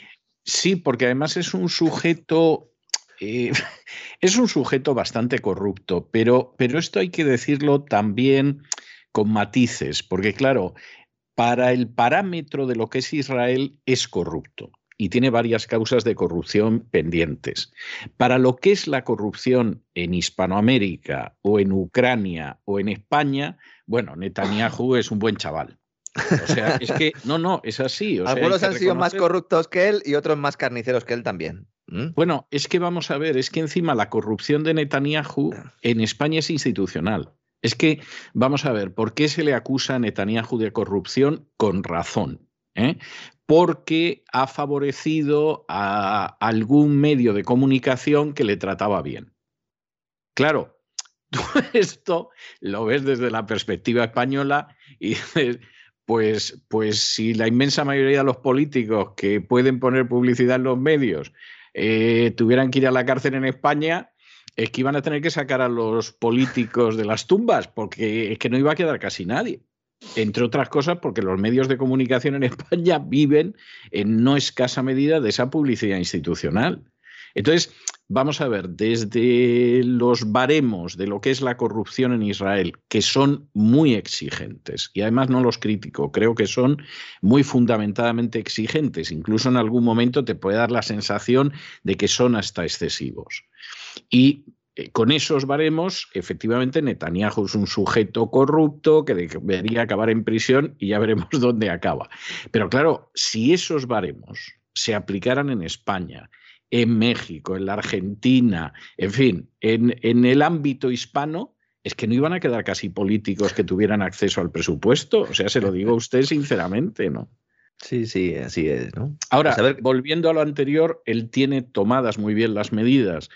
Sí, porque además es un sujeto eh, es un sujeto bastante corrupto, pero, pero esto hay que decirlo también con matices, porque claro, para el parámetro de lo que es Israel es corrupto y tiene varias causas de corrupción pendientes. Para lo que es la corrupción en Hispanoamérica o en Ucrania o en España, bueno, Netanyahu es un buen chaval. O sea, es que no, no, es así. Algunos han sido más corruptos que él y otros más carniceros que él también. ¿Mm? Bueno, es que vamos a ver, es que encima la corrupción de Netanyahu en España es institucional. Es que, vamos a ver, ¿por qué se le acusa a Netanyahu de corrupción? Con razón. ¿eh? Porque ha favorecido a algún medio de comunicación que le trataba bien. Claro, tú esto lo ves desde la perspectiva española y dices, pues, pues si la inmensa mayoría de los políticos que pueden poner publicidad en los medios eh, tuvieran que ir a la cárcel en España, es que iban a tener que sacar a los políticos de las tumbas, porque es que no iba a quedar casi nadie. Entre otras cosas, porque los medios de comunicación en España viven en no escasa medida de esa publicidad institucional. Entonces, vamos a ver, desde los baremos de lo que es la corrupción en Israel, que son muy exigentes, y además no los critico, creo que son muy fundamentadamente exigentes, incluso en algún momento te puede dar la sensación de que son hasta excesivos. Y eh, con esos baremos, efectivamente, Netanyahu es un sujeto corrupto que debería acabar en prisión y ya veremos dónde acaba. Pero claro, si esos baremos se aplicaran en España en México, en la Argentina, en fin, en, en el ámbito hispano, es que no iban a quedar casi políticos que tuvieran acceso al presupuesto. O sea, se lo digo a usted sinceramente, ¿no? Sí, sí, así es, ¿no? Ahora, volviendo a lo anterior, él tiene tomadas muy bien las medidas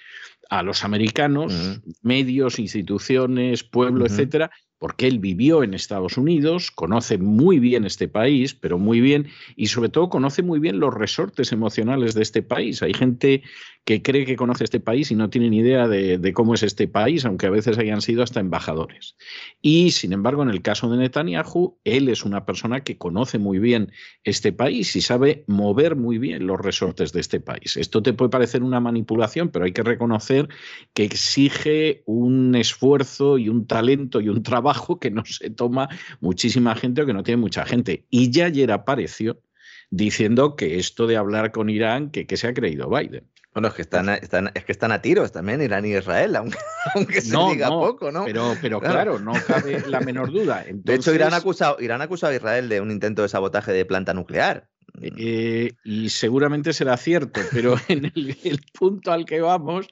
a los americanos, medios, instituciones, pueblo, etcétera, porque él vivió en Estados Unidos, conoce muy bien este país, pero muy bien, y sobre todo conoce muy bien los resortes emocionales de este país. Hay gente que cree que conoce este país y no tiene ni idea de, cómo es este país, aunque a veces hayan sido hasta embajadores. Y sin embargo, en el caso de Netanyahu, él es una persona que conoce muy bien este país y sabe mover muy bien los resortes de este país. Esto te puede parecer una manipulación, pero hay que reconocer que exige un esfuerzo y un talento y un trabajo que no se toma muchísima gente o que no tiene mucha gente. Y ya ayer apareció diciendo que esto de hablar con Irán, que, que se ha creído Biden. Bueno, es que están, están, es que están a tiros también Irán y Israel, aunque, aunque se diga poco, ¿no? Pero, pero claro. no cabe la menor duda. De hecho, Irán ha, acusado, Irán ha acusado a Israel de un intento de sabotaje de planta nuclear. Eh, y seguramente será cierto, pero en el, punto al que vamos,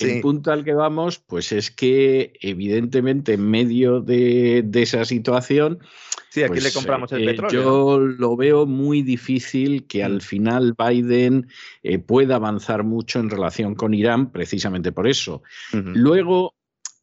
el punto al que vamos, pues es que evidentemente en medio de, esa situación, sí, aquí le pues, compramos el eh, petróleo. Yo lo veo muy difícil que al mm. final Biden eh, pueda avanzar mucho en relación con Irán, precisamente por eso. Luego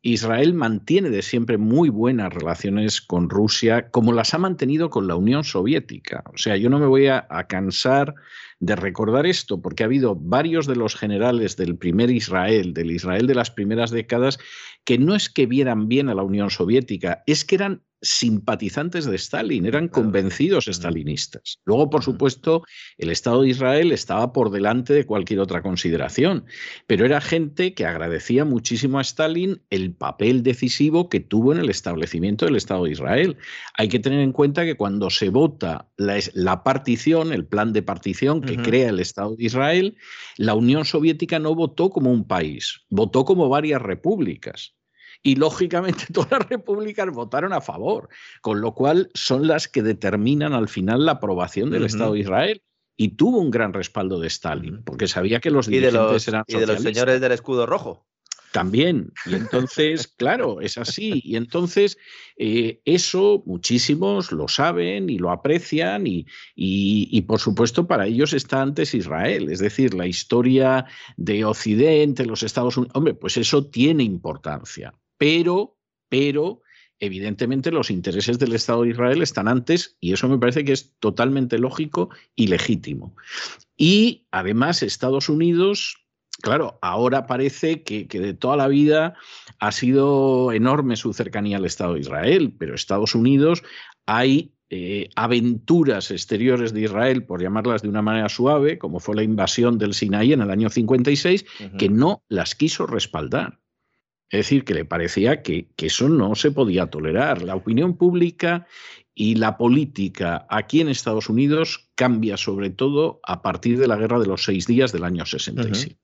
Israel mantiene de siempre muy buenas relaciones con Rusia, como las ha mantenido con la Unión Soviética. O sea, yo no me voy a, cansar de recordar esto, porque ha habido varios de los generales del primer Israel, del Israel de las primeras décadas, que no es que vieran bien a la Unión Soviética, es que eran simpatizantes de Stalin, eran convencidos stalinistas. Luego, por supuesto, el Estado de Israel estaba por delante de cualquier otra consideración, pero era gente que agradecía muchísimo a Stalin el papel decisivo que tuvo en el establecimiento del Estado de Israel. Hay que tener en cuenta que cuando se vota la, partición, el plan de partición que crea el Estado de Israel, la Unión Soviética no votó como un país, votó como varias repúblicas y lógicamente todas las repúblicas votaron a favor, con lo cual son las que determinan al final la aprobación del Estado de Israel. Y tuvo un gran respaldo de Stalin, porque sabía que los dirigentes eran Y de los señores del escudo rojo. También. Y entonces, claro, es así. Y entonces, eh, eso muchísimos lo saben y lo aprecian y, y, por supuesto, para ellos está antes Israel. Es decir, la historia de Occidente, los Estados Unidos, hombre, pues eso tiene importancia. Pero, pero, evidentemente los intereses del Estado de Israel están antes y eso me parece que es totalmente lógico y legítimo. Y además Estados Unidos claro, ahora parece que, de toda la vida ha sido enorme su cercanía al Estado de Israel, pero Estados Unidos hay eh, aventuras exteriores de Israel, por llamarlas de una manera suave, como fue la invasión del Sinaí en el año 56, que no las quiso respaldar. Es decir, que le parecía que, que, eso no se podía tolerar. La opinión pública y la política aquí en Estados Unidos cambia sobre todo a partir de la Guerra de los Seis Días del año 67.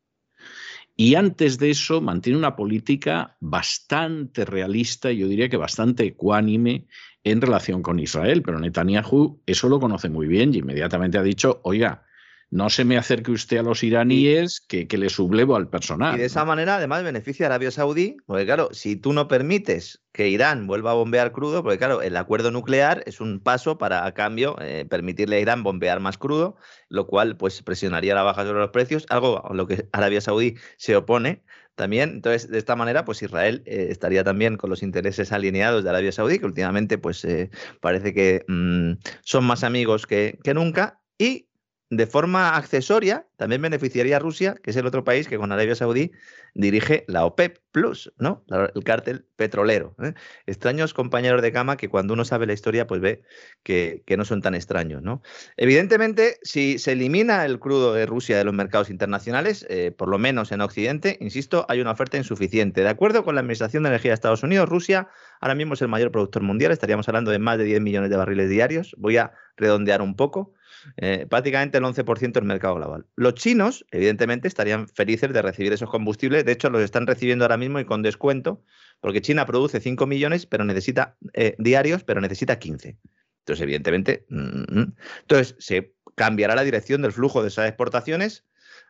Y antes de eso mantiene una política bastante realista, yo diría que bastante ecuánime en relación con Israel. Pero Netanyahu eso lo conoce muy bien y inmediatamente ha dicho, oiga, no se me acerque usted a los iraníes que, le sublevo al personal. Y de esa manera, además, beneficia a Arabia Saudí, porque claro, si tú no permites que Irán vuelva a bombear crudo, porque claro, el acuerdo nuclear es un paso para, a cambio, eh, permitirle a Irán bombear más crudo, lo cual pues presionaría la baja sobre los precios, algo a lo que Arabia Saudí se opone también. Entonces, de esta manera, pues Israel eh, estaría también con los intereses alineados de Arabia Saudí, que últimamente pues eh, parece que mm, son más amigos que, que nunca. Y de forma accesoria, también beneficiaría a Rusia, que es el otro país que con Arabia Saudí dirige la OPEP Plus, ¿no? El cártel petrolero. ¿eh? Extraños compañeros de cama que cuando uno sabe la historia, pues ve que, no son tan extraños, ¿no? Evidentemente, si se elimina el crudo de Rusia de los mercados internacionales, eh, por lo menos en Occidente, insisto, hay una oferta insuficiente. De acuerdo con la Administración de Energía de Estados Unidos, Rusia ahora mismo es el mayor productor mundial, estaríamos hablando de más de 10 millones de barriles diarios. Voy a redondear un poco. Eh, prácticamente el 11% del mercado global. Los chinos, evidentemente, estarían felices de recibir esos combustibles. De hecho, los están recibiendo ahora mismo y con descuento, porque China produce 5 millones pero necesita, eh, diarios, pero necesita 15. Entonces, evidentemente, mm, mm. entonces se cambiará la dirección del flujo de esas exportaciones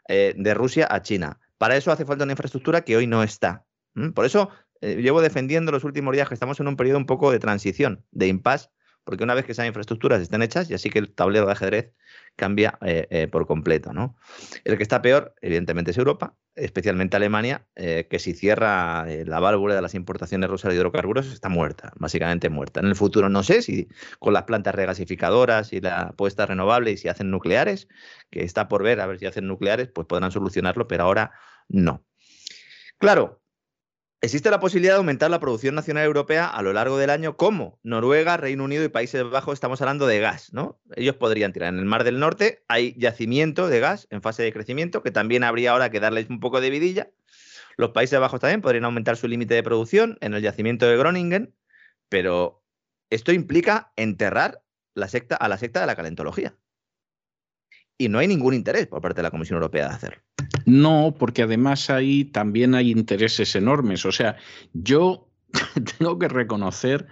eh, de Rusia a China. Para eso hace falta una infraestructura que hoy no está. Por eso llevo defendiendo los últimos días que estamos en un periodo un poco de transición, de impasse, porque una vez que esas infraestructuras estén hechas, ya sí que el tablero de ajedrez cambia eh, eh, por completo. ¿no? El que está peor, evidentemente, es Europa, especialmente Alemania, eh, que si cierra la válvula de las importaciones rusas de hidrocarburos, está muerta, básicamente muerta. En el futuro no sé si con las plantas regasificadoras y la apuesta renovable y si hacen nucleares, que está por ver, a ver si hacen nucleares, pues podrán solucionarlo, pero ahora no. Claro, Existe la posibilidad de aumentar la producción nacional europea a lo largo del año, como Noruega, Reino Unido y Países Bajos, estamos hablando de gas, ¿no? Ellos podrían tirar. En el Mar del Norte hay yacimiento de gas en fase de crecimiento, que también habría ahora que darles un poco de vidilla. Los Países Bajos también podrían aumentar su límite de producción en el yacimiento de Groningen, pero esto implica enterrar a la secta de la calentología. Y no hay ningún interés por parte de la Comisión Europea de hacerlo. No, porque además ahí también hay intereses enormes. O sea, yo tengo que reconocer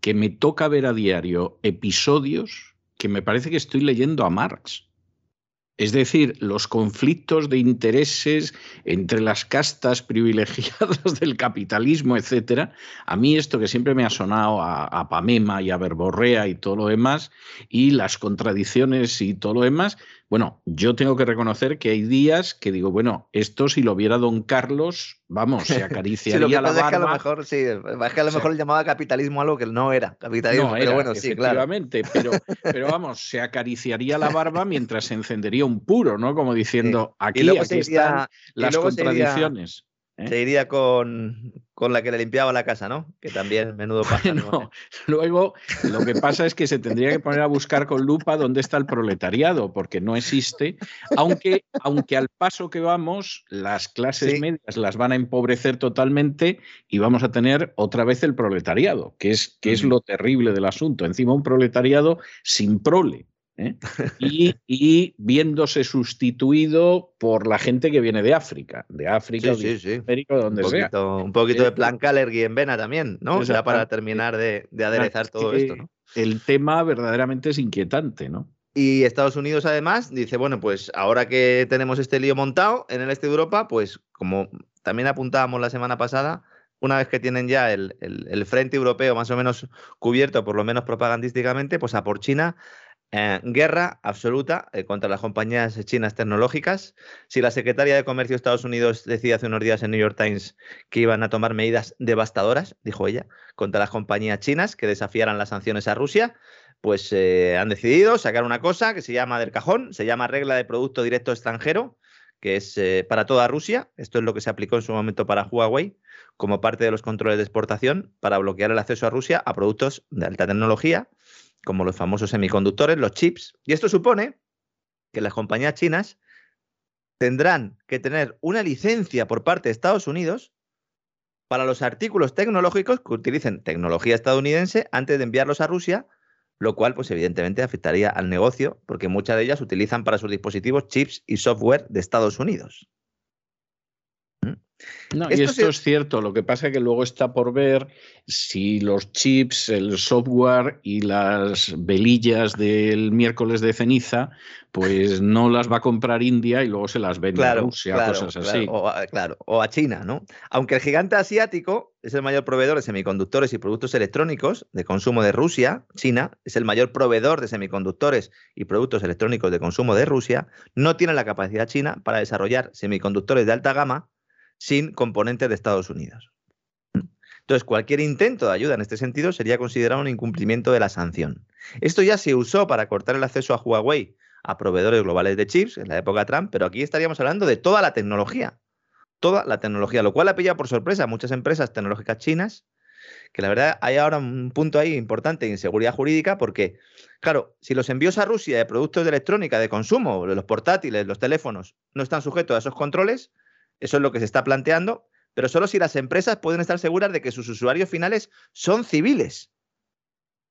que me toca ver a diario episodios que me parece que estoy leyendo a Marx. Es decir, los conflictos de intereses entre las castas privilegiadas del capitalismo, etcétera. A mí esto que siempre me ha sonado a, Pamema y a Verborrea y todo lo demás, y las contradicciones y todo lo demás, bueno, yo tengo que reconocer que hay días que digo, bueno, esto si lo viera don Carlos, vamos, se acariciaría la barba. Es que a lo mejor, sí, es que a lo mejor llamaba capitalismo algo que no era capitalismo, pero bueno, sí, claro. Pero, pero vamos, se acariciaría la barba mientras se encendería un puro, ¿no? Como diciendo, aquí, aquí están las contradicciones. ¿Eh? Se iría con, con, la que le limpiaba la casa, ¿no? Que también menudo pasa. luego, lo que pasa es que se tendría que poner a buscar con lupa dónde está el proletariado, porque no existe, aunque, aunque al paso que vamos, las clases medias las van a empobrecer totalmente y vamos a tener otra vez el proletariado, que es, que es lo terrible del asunto. Encima un proletariado sin prole. ¿Eh? y, viéndose sustituido por la gente que viene de África, de África, sí, sí, donde un sea. Un poquito de plan Calergy en Vena también, ¿no? Será para terminar de, aderezar todo esto, ¿no? El tema verdaderamente es inquietante, ¿no? Y Estados Unidos, además, dice, bueno, pues ahora que tenemos este lío montado en el este de Europa, pues como también apuntábamos la semana pasada, una vez que tienen ya el, frente europeo más o menos cubierto, por lo menos propagandísticamente, pues a por China, eh, guerra absoluta eh, contra las compañías chinas tecnológicas. Si la secretaria de Comercio de Estados Unidos decía hace unos días en New York Times que iban a tomar medidas devastadoras, dijo ella, contra las compañías chinas que desafiaran las sanciones a Rusia, pues eh, han decidido sacar una cosa que se llama del cajón, se llama regla de producto directo extranjero, que es para toda Rusia. Esto es lo que se aplicó en su momento para Huawei como parte de los controles de exportación para bloquear el acceso a Rusia a productos de alta tecnología, como los famosos semiconductores, los chips. Y esto supone que las compañías chinas tendrán que tener una licencia por parte de Estados Unidos para los artículos tecnológicos que utilicen tecnología estadounidense antes de enviarlos a Rusia, lo cual pues evidentemente afectaría al negocio porque muchas de ellas utilizan para sus dispositivos chips y software de Estados Unidos. No, y esto es cierto, lo que pasa es que luego está por ver si los chips, el software y las velillas del miércoles de ceniza, pues no las va a comprar India y luego se las vende a Rusia, cosas así. O a, claro, o a China, ¿no? Aunque el gigante asiático es el mayor proveedor de semiconductores y productos electrónicos de consumo de Rusia, China es el mayor proveedor de semiconductores y productos electrónicos de consumo de Rusia, no tiene la capacidad china para desarrollar semiconductores de alta gama sin componentes de Estados Unidos. Entonces, cualquier intento de ayuda en este sentido sería considerado un incumplimiento de la sanción. Esto ya se usó para cortar el acceso a Huawei a proveedores globales de chips en la época Trump, pero aquí estaríamos hablando de toda la tecnología. Toda la tecnología, lo cual ha pillado por sorpresa a muchas empresas tecnológicas chinas, que la verdad hay ahora un punto ahí importante de inseguridad jurídica, porque, claro, si los envíos a Rusia de productos de electrónica, de consumo, los portátiles, los teléfonos, no están sujetos a esos controles, eso es lo que se está planteando, pero solo si las empresas pueden estar seguras de que sus usuarios finales son civiles.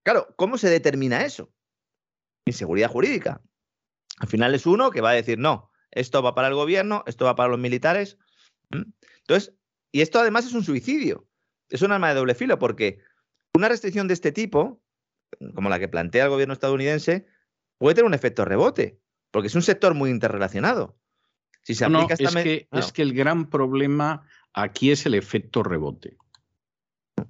Claro, ¿cómo se determina eso? Inseguridad jurídica. Al final es uno que va a decir, no, esto va para el gobierno, esto va para los militares. Entonces, y esto además es un suicidio. Es un arma de doble filo, porque una restricción de este tipo, como la que plantea el gobierno estadounidense, puede tener un efecto rebote, porque es un sector muy interrelacionado no, es, que, es que el gran problema aquí es el efecto rebote.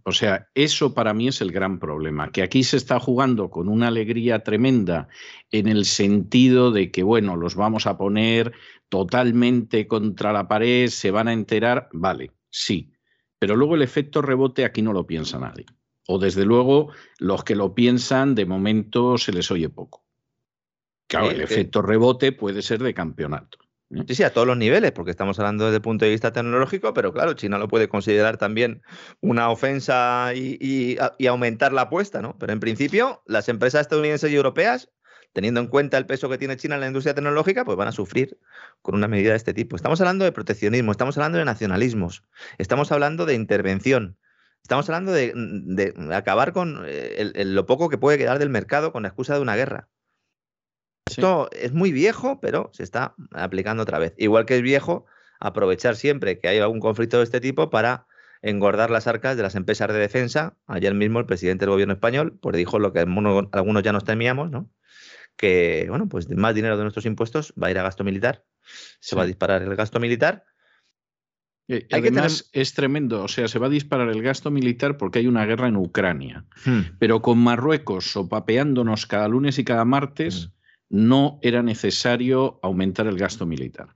O sea, eso para mí es el gran problema, que aquí se está jugando con una alegría tremenda en el sentido de que, bueno, los vamos a poner totalmente contra la pared, se van a enterar, vale, sí, pero luego el efecto rebote aquí no lo piensa nadie. O desde luego, los que lo piensan, de momento se les oye poco. Claro, el efecto rebote puede ser de campeonato. Sí, sí, a todos los niveles, porque estamos hablando desde el punto de vista tecnológico, pero claro, China lo puede considerar también una ofensa y, aumentar la apuesta, ¿no? Pero en principio, las empresas estadounidenses y europeas, teniendo en cuenta el peso que tiene China en la industria tecnológica, pues van a sufrir con una medida de este tipo. Estamos hablando de proteccionismo, estamos hablando de nacionalismos, estamos hablando de intervención, estamos hablando de, acabar con eh, lo poco que puede quedar del mercado con la excusa de una guerra. Esto es muy viejo, pero se está aplicando otra vez. Igual que es viejo aprovechar siempre que hay algún conflicto de este tipo para engordar las arcas de las empresas de defensa. Ayer mismo el presidente del gobierno español pues dijo lo que algunos ya nos temíamos, ¿no? Que, bueno, pues más dinero de nuestros impuestos va a ir a gasto militar, se va a disparar el gasto militar. Además, es tremendo, o sea, se va a disparar el gasto militar porque hay una guerra en Ucrania, hmm. pero con Marruecos sopapeándonos cada lunes y cada martes, hmm no era necesario aumentar el gasto militar.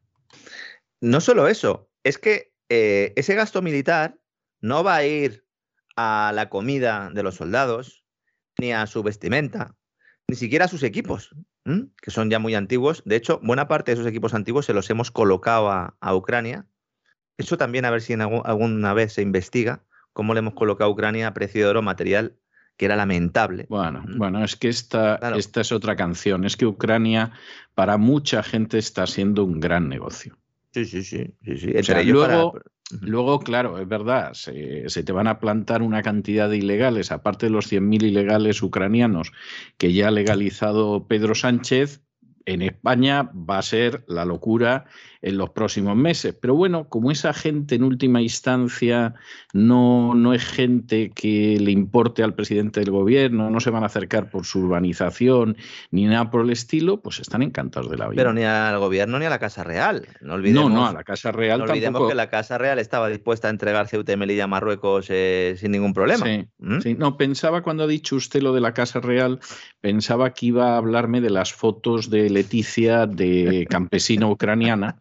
No solo eso, es que eh, ese gasto militar no va a ir a la comida de los soldados, ni a su vestimenta, ni siquiera a sus equipos, que son ya muy antiguos. De hecho, buena parte de esos equipos antiguos se los hemos colocado a, Ucrania. Eso también a ver si alguna vez se investiga cómo le hemos colocado a Ucrania precio de oro material que era lamentable. Bueno, bueno, es que esta, esta es otra canción. Es que Ucrania para mucha gente está siendo un gran negocio. Sí, sí, sí. sí, luego, luego, claro, es verdad, se, se, te van a plantar una cantidad de ilegales, aparte de los 100.000 ilegales ucranianos que ya ha legalizado Pedro Sánchez, en España va a ser la locura en los próximos meses. Pero bueno, como esa gente en última instancia no, no es gente que le importe al presidente del gobierno, no se van a acercar por su urbanización ni nada por el estilo, pues están encantados de la vida. Pero ni al gobierno ni a la Casa Real. No, olvidemos, no, no, a la Casa Real no olvidemos que la Casa Real estaba dispuesta a entregar Ceuta y Melilla a Marruecos eh, sin ningún problema. ¿Mm? Sí, no, pensaba cuando ha dicho usted lo de la Casa Real, pensaba que iba a hablarme de las fotos de Leticia de campesina ucraniana,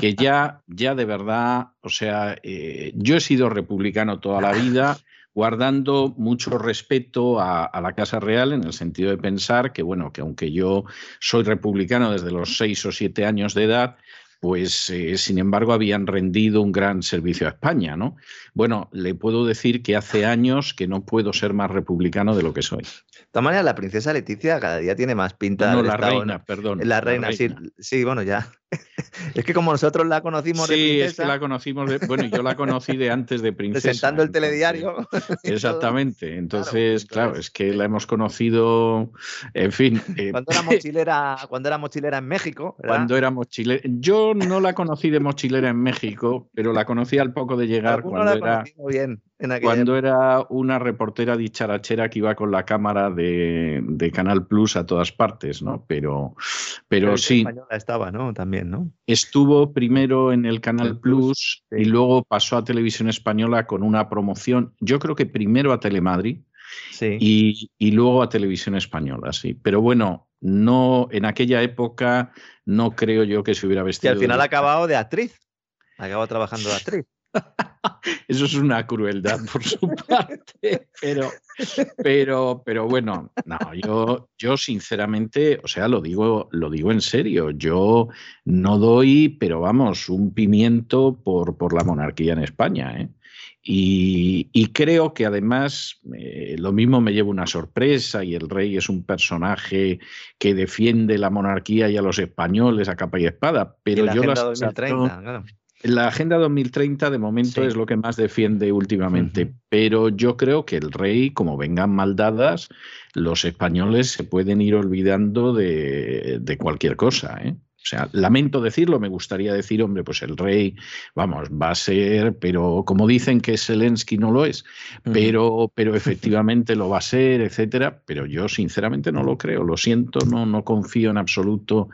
que ya, ya de verdad, o sea, eh, yo he sido republicano toda la vida guardando mucho respeto a, la Casa Real en el sentido de pensar que, bueno, que aunque yo soy republicano desde los seis o siete años de edad, pues eh, sin embargo habían rendido un gran servicio a España, ¿no? Bueno, le puedo decir que hace años que no puedo ser más republicano de lo que soy. De todas maneras, la princesa Leticia cada día tiene más pinta. No, la reina, perdón. La reina, Sí, sí, bueno, ya. Es que como nosotros la conocimos de princesa, es que la conocimos de, bueno, yo la conocí de antes de princesa. Presentando el telediario. Exactamente. Entonces, claro, es que la hemos conocido, en fin. Eh, cuando era mochilera, cuando era mochilera en México. Cuando era mochilera. Yo no la conocí de mochilera en México, pero la conocí al poco de llegar cuando era. Bien cuando era una reportera dicharachera que iba con la cámara de, Canal Plus a todas partes, ¿no? Pero, pero, sí. estaba, ¿no? También, ¿no? Estuvo primero en el Canal Plus, y luego pasó a Televisión Española con una promoción, yo creo que primero a Telemadrid. Sí. Y, luego a Televisión Española, sí. Pero bueno, no, en aquella época no creo yo que se hubiera vestido. Y al final ha acabado de actriz. Acabó trabajando de actriz. Eso es una crueldad por su parte, pero, pero, pero bueno, no, yo, yo sinceramente, o sea, lo digo, lo digo en serio, yo no doy, pero vamos, un pimiento por, por la monarquía en España, ¿eh? Y, creo que además eh, lo mismo me lleva una sorpresa y el rey es un personaje que defiende la monarquía y a los españoles a capa y espada, pero yo la 2030, claro. La Agenda 2030 de momento es lo que más defiende últimamente, pero yo creo que el rey, como vengan maldadas, los españoles se pueden ir olvidando de, de cualquier cosa. ¿eh? O sea, lamento decirlo, me gustaría decir, hombre, pues el rey, vamos, va a ser, pero como dicen que Zelensky no lo es, pero, pero efectivamente lo va a ser, etcétera. Pero yo sinceramente no lo creo, lo siento, no, no confío en absoluto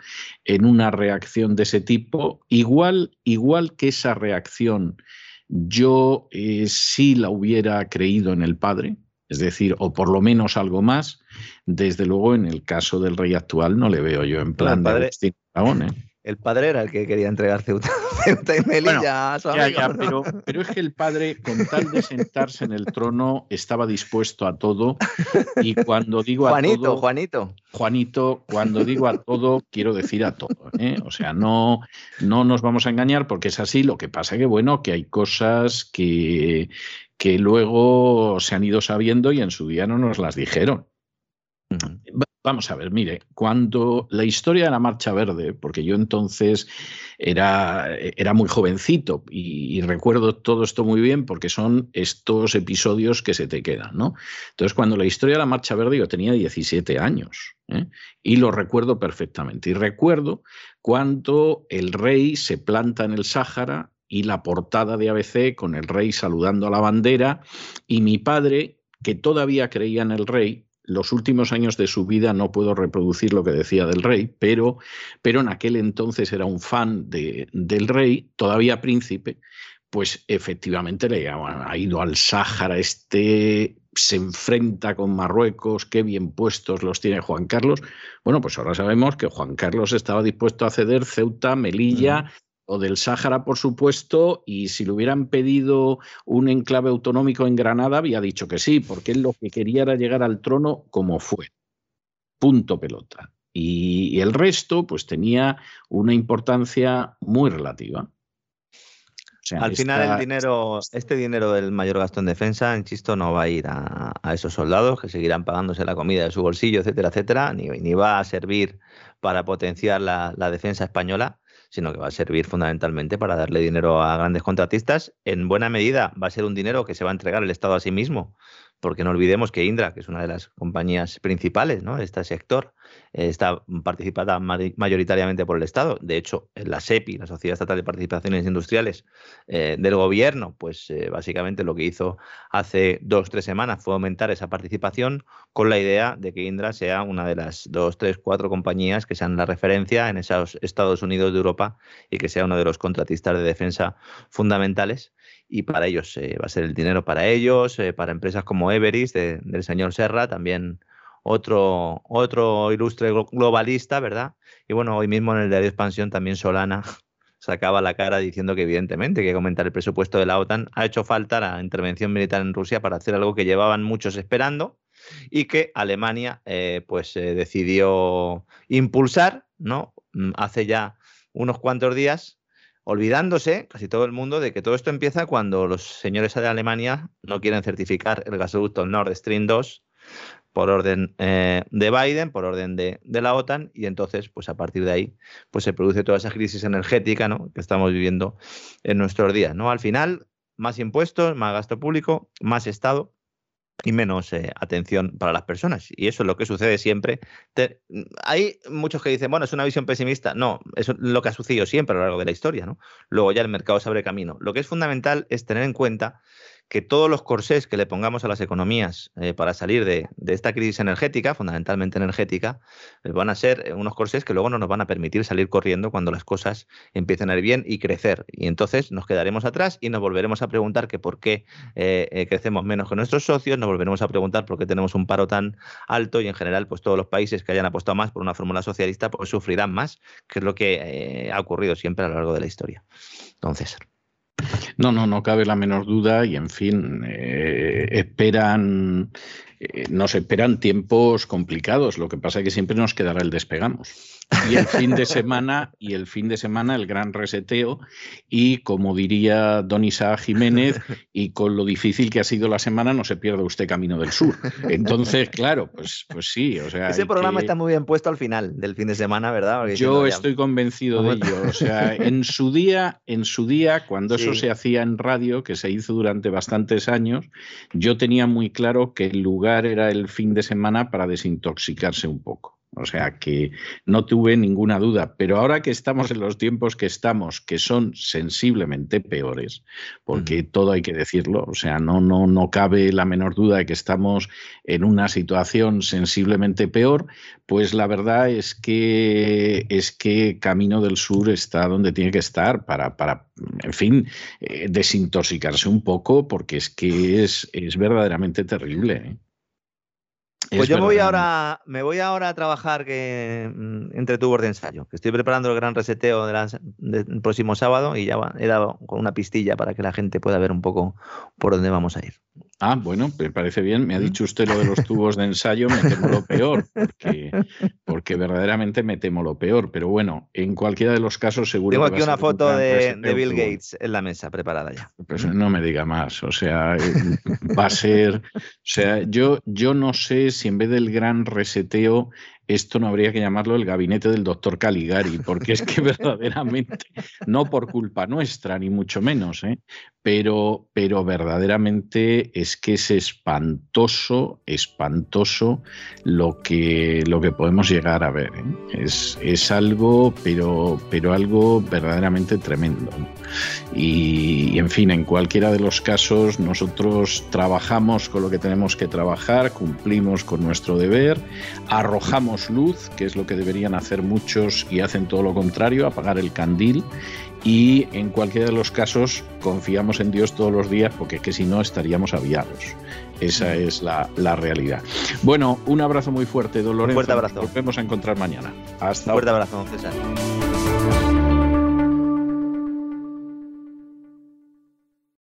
en una reacción de ese tipo. Igual, igual que esa reacción, yo eh, sí la hubiera creído en el padre, es decir, o por lo menos algo más. Desde luego, en el caso del rey actual, no le veo yo en plan de Agustín ¿eh? El padre era el que quería entregar Ceuta, y Melilla a su pero, pero, es que el padre, con tal de sentarse en el trono, estaba dispuesto a todo. Y cuando digo a Juanito, Juanito. Juanito, cuando digo a todo, quiero decir a todo. ¿eh? O sea, no, no nos vamos a engañar porque es así. Lo que pasa que, bueno, que hay cosas que, que luego se han ido sabiendo y en su día no nos las dijeron. Vamos a ver, mire, cuando la historia de la Marcha Verde, porque yo entonces era, era muy jovencito y, recuerdo todo esto muy bien porque son estos episodios que se te quedan, ¿no? Entonces, cuando la historia de la Marcha Verde yo tenía 17 años ¿eh? y lo recuerdo perfectamente. Y recuerdo cuando el rey se planta en el Sáhara y la portada de ABC con el rey saludando a la bandera y mi padre, que todavía creía en el rey, los últimos años de su vida no puedo reproducir lo que decía del rey, pero, pero en aquel entonces era un fan de, del rey, todavía príncipe, pues efectivamente le ha ido al Sáhara, este se enfrenta con Marruecos, qué bien puestos los tiene Juan Carlos. Bueno, pues ahora sabemos que Juan Carlos estaba dispuesto a ceder Ceuta, Melilla, o del Sáhara, por supuesto, y si le hubieran pedido un enclave autonómico en Granada, había dicho que sí, porque él lo que quería era llegar al trono como fue. Punto pelota. Y, el resto, pues tenía una importancia muy relativa. Al final el dinero, este dinero del mayor gasto en defensa, insisto, no va a ir a, esos soldados que seguirán pagándose la comida de su bolsillo, etcétera, etcétera, ni, ni va a servir para potenciar la defensa española, sino que va a servir fundamentalmente para darle dinero a grandes contratistas. En buena medida va a ser un dinero que se va a entregar el Estado a sí mismo, porque no olvidemos que Indra, que es una de las compañías principales ¿no? de este sector, está participada mayoritariamente por el Estado. De hecho, la SEPI, la Sociedad Estatal de Participaciones Industriales eh, del Gobierno, pues eh, básicamente lo que hizo hace dos, tres semanas fue aumentar esa participación con la idea de que Indra sea una de las dos, tres, cuatro compañías que sean la referencia en esos Estados Unidos de Europa y que sea uno de los contratistas de defensa fundamentales y para ellos va a ser el dinero para ellos, para empresas como Everest del señor Serra, también otro, otro ilustre globalista, ¿verdad? Y bueno, hoy mismo en el diario expansión también Solana sacaba la cara diciendo que evidentemente que aumentar el presupuesto de la OTAN ha hecho falta la intervención militar en Rusia para hacer algo que llevaban muchos esperando y que Alemania eh, pues eh, decidió impulsar, ¿no? Mm, hace ya unos cuantos días, olvidándose casi todo el mundo de que todo esto empieza cuando los señores de Alemania no quieren certificar el gasoducto Nord Stream 2 por orden eh, de Biden, por orden de, la OTAN, y entonces, pues a partir de ahí, pues se produce toda esa crisis energética que estamos viviendo en nuestros días. ¿no? Al final, más impuestos, más gasto público, más Estado y menos eh, atención para las personas. Y eso es lo que sucede siempre. hay muchos que dicen, bueno, es una visión pesimista. No, es lo que ha sucedido siempre a lo largo de la historia. ¿no? Luego ya el mercado se abre camino. Lo que es fundamental es tener en cuenta que todos los corsés que le pongamos a las economías eh, para salir de, esta crisis energética, fundamentalmente energética, eh, van a ser eh, unos corsés que luego no nos van a permitir salir corriendo cuando las cosas empiecen a ir bien y crecer. Y entonces nos quedaremos atrás y nos volveremos a preguntar que por qué crecemos menos que nuestros socios, nos volveremos a preguntar por qué tenemos un paro tan alto y en general pues todos los países que hayan apostado más por una fórmula socialista pues sufrirán más, que es lo que ha ocurrido siempre a lo largo de la historia. Entonces. No, no, no cabe la menor duda y en fin, eh, esperan, eh, nos esperan tiempos complicados. Lo que pasa es que siempre nos quedará el despegamos y el fin de semana y el fin de semana el gran reseteo. Y como diría don Isaac Jiménez y con lo difícil que ha sido la semana no se pierda usted camino del sur. Entonces claro pues pues sí o sea ese programa está muy bien puesto al final del fin de semana verdad yo estoy convencido de ello. O sea en su día en su día cuando eso se hacía en radio que se hizo durante bastantes años yo tenía muy claro que el lugar era el fin de semana para desintoxicarse un poco o sea que no tuve ninguna duda. Pero ahora que estamos en los tiempos que estamos, que son sensiblemente peores, porque todo hay que decirlo, o sea, no, no, no cabe la menor duda de que estamos en una situación sensiblemente peor, pues la verdad es que es que Camino del Sur está donde tiene que estar para, para en fin, eh, desintoxicarse un poco, porque es que es, es verdaderamente terrible. ¿eh? Pues yo me voy ahora, me voy ahora a trabajar que, mm, entre tubos de ensayo, que estoy preparando el gran reseteo del próximo sábado y ya he dado con una pistilla para que la gente pueda ver un poco por dónde vamos a ir. Ah, bueno, me parece bien. Me ha dicho usted lo de los tubos de ensayo, me temo lo peor, porque, porque verdaderamente me temo lo peor. Pero bueno, en cualquiera de los casos seguro. Tengo aquí una foto de, Bill Gates en la mesa preparada ya. Pues no me diga más. O sea, eh, va a ser. O sea, yo, yo no sé si en vez del gran reseteo esto no habría que llamarlo el gabinete del doctor Caligari, porque es que verdaderamente, no por culpa nuestra, ni mucho menos, ¿eh? pero, pero verdaderamente es que es espantoso, espantoso lo que, lo que podemos llegar a ver. ¿eh? Es, es, algo, pero, pero algo verdaderamente tremendo. Y, en fin, en cualquiera de los casos, nosotros trabajamos con lo que tenemos que trabajar, cumplimos con nuestro deber, arrojamos luz, que es lo que deberían hacer muchos y hacen todo lo contrario, apagar el candil y en cualquiera de los casos confiamos en Dios todos los días porque es que si no estaríamos aviados. Esa es la, realidad. Bueno, un abrazo muy fuerte, Dolores. Un fuerte abrazo. Nos volvemos a encontrar mañana. Hasta Un fuerte abrazo, César.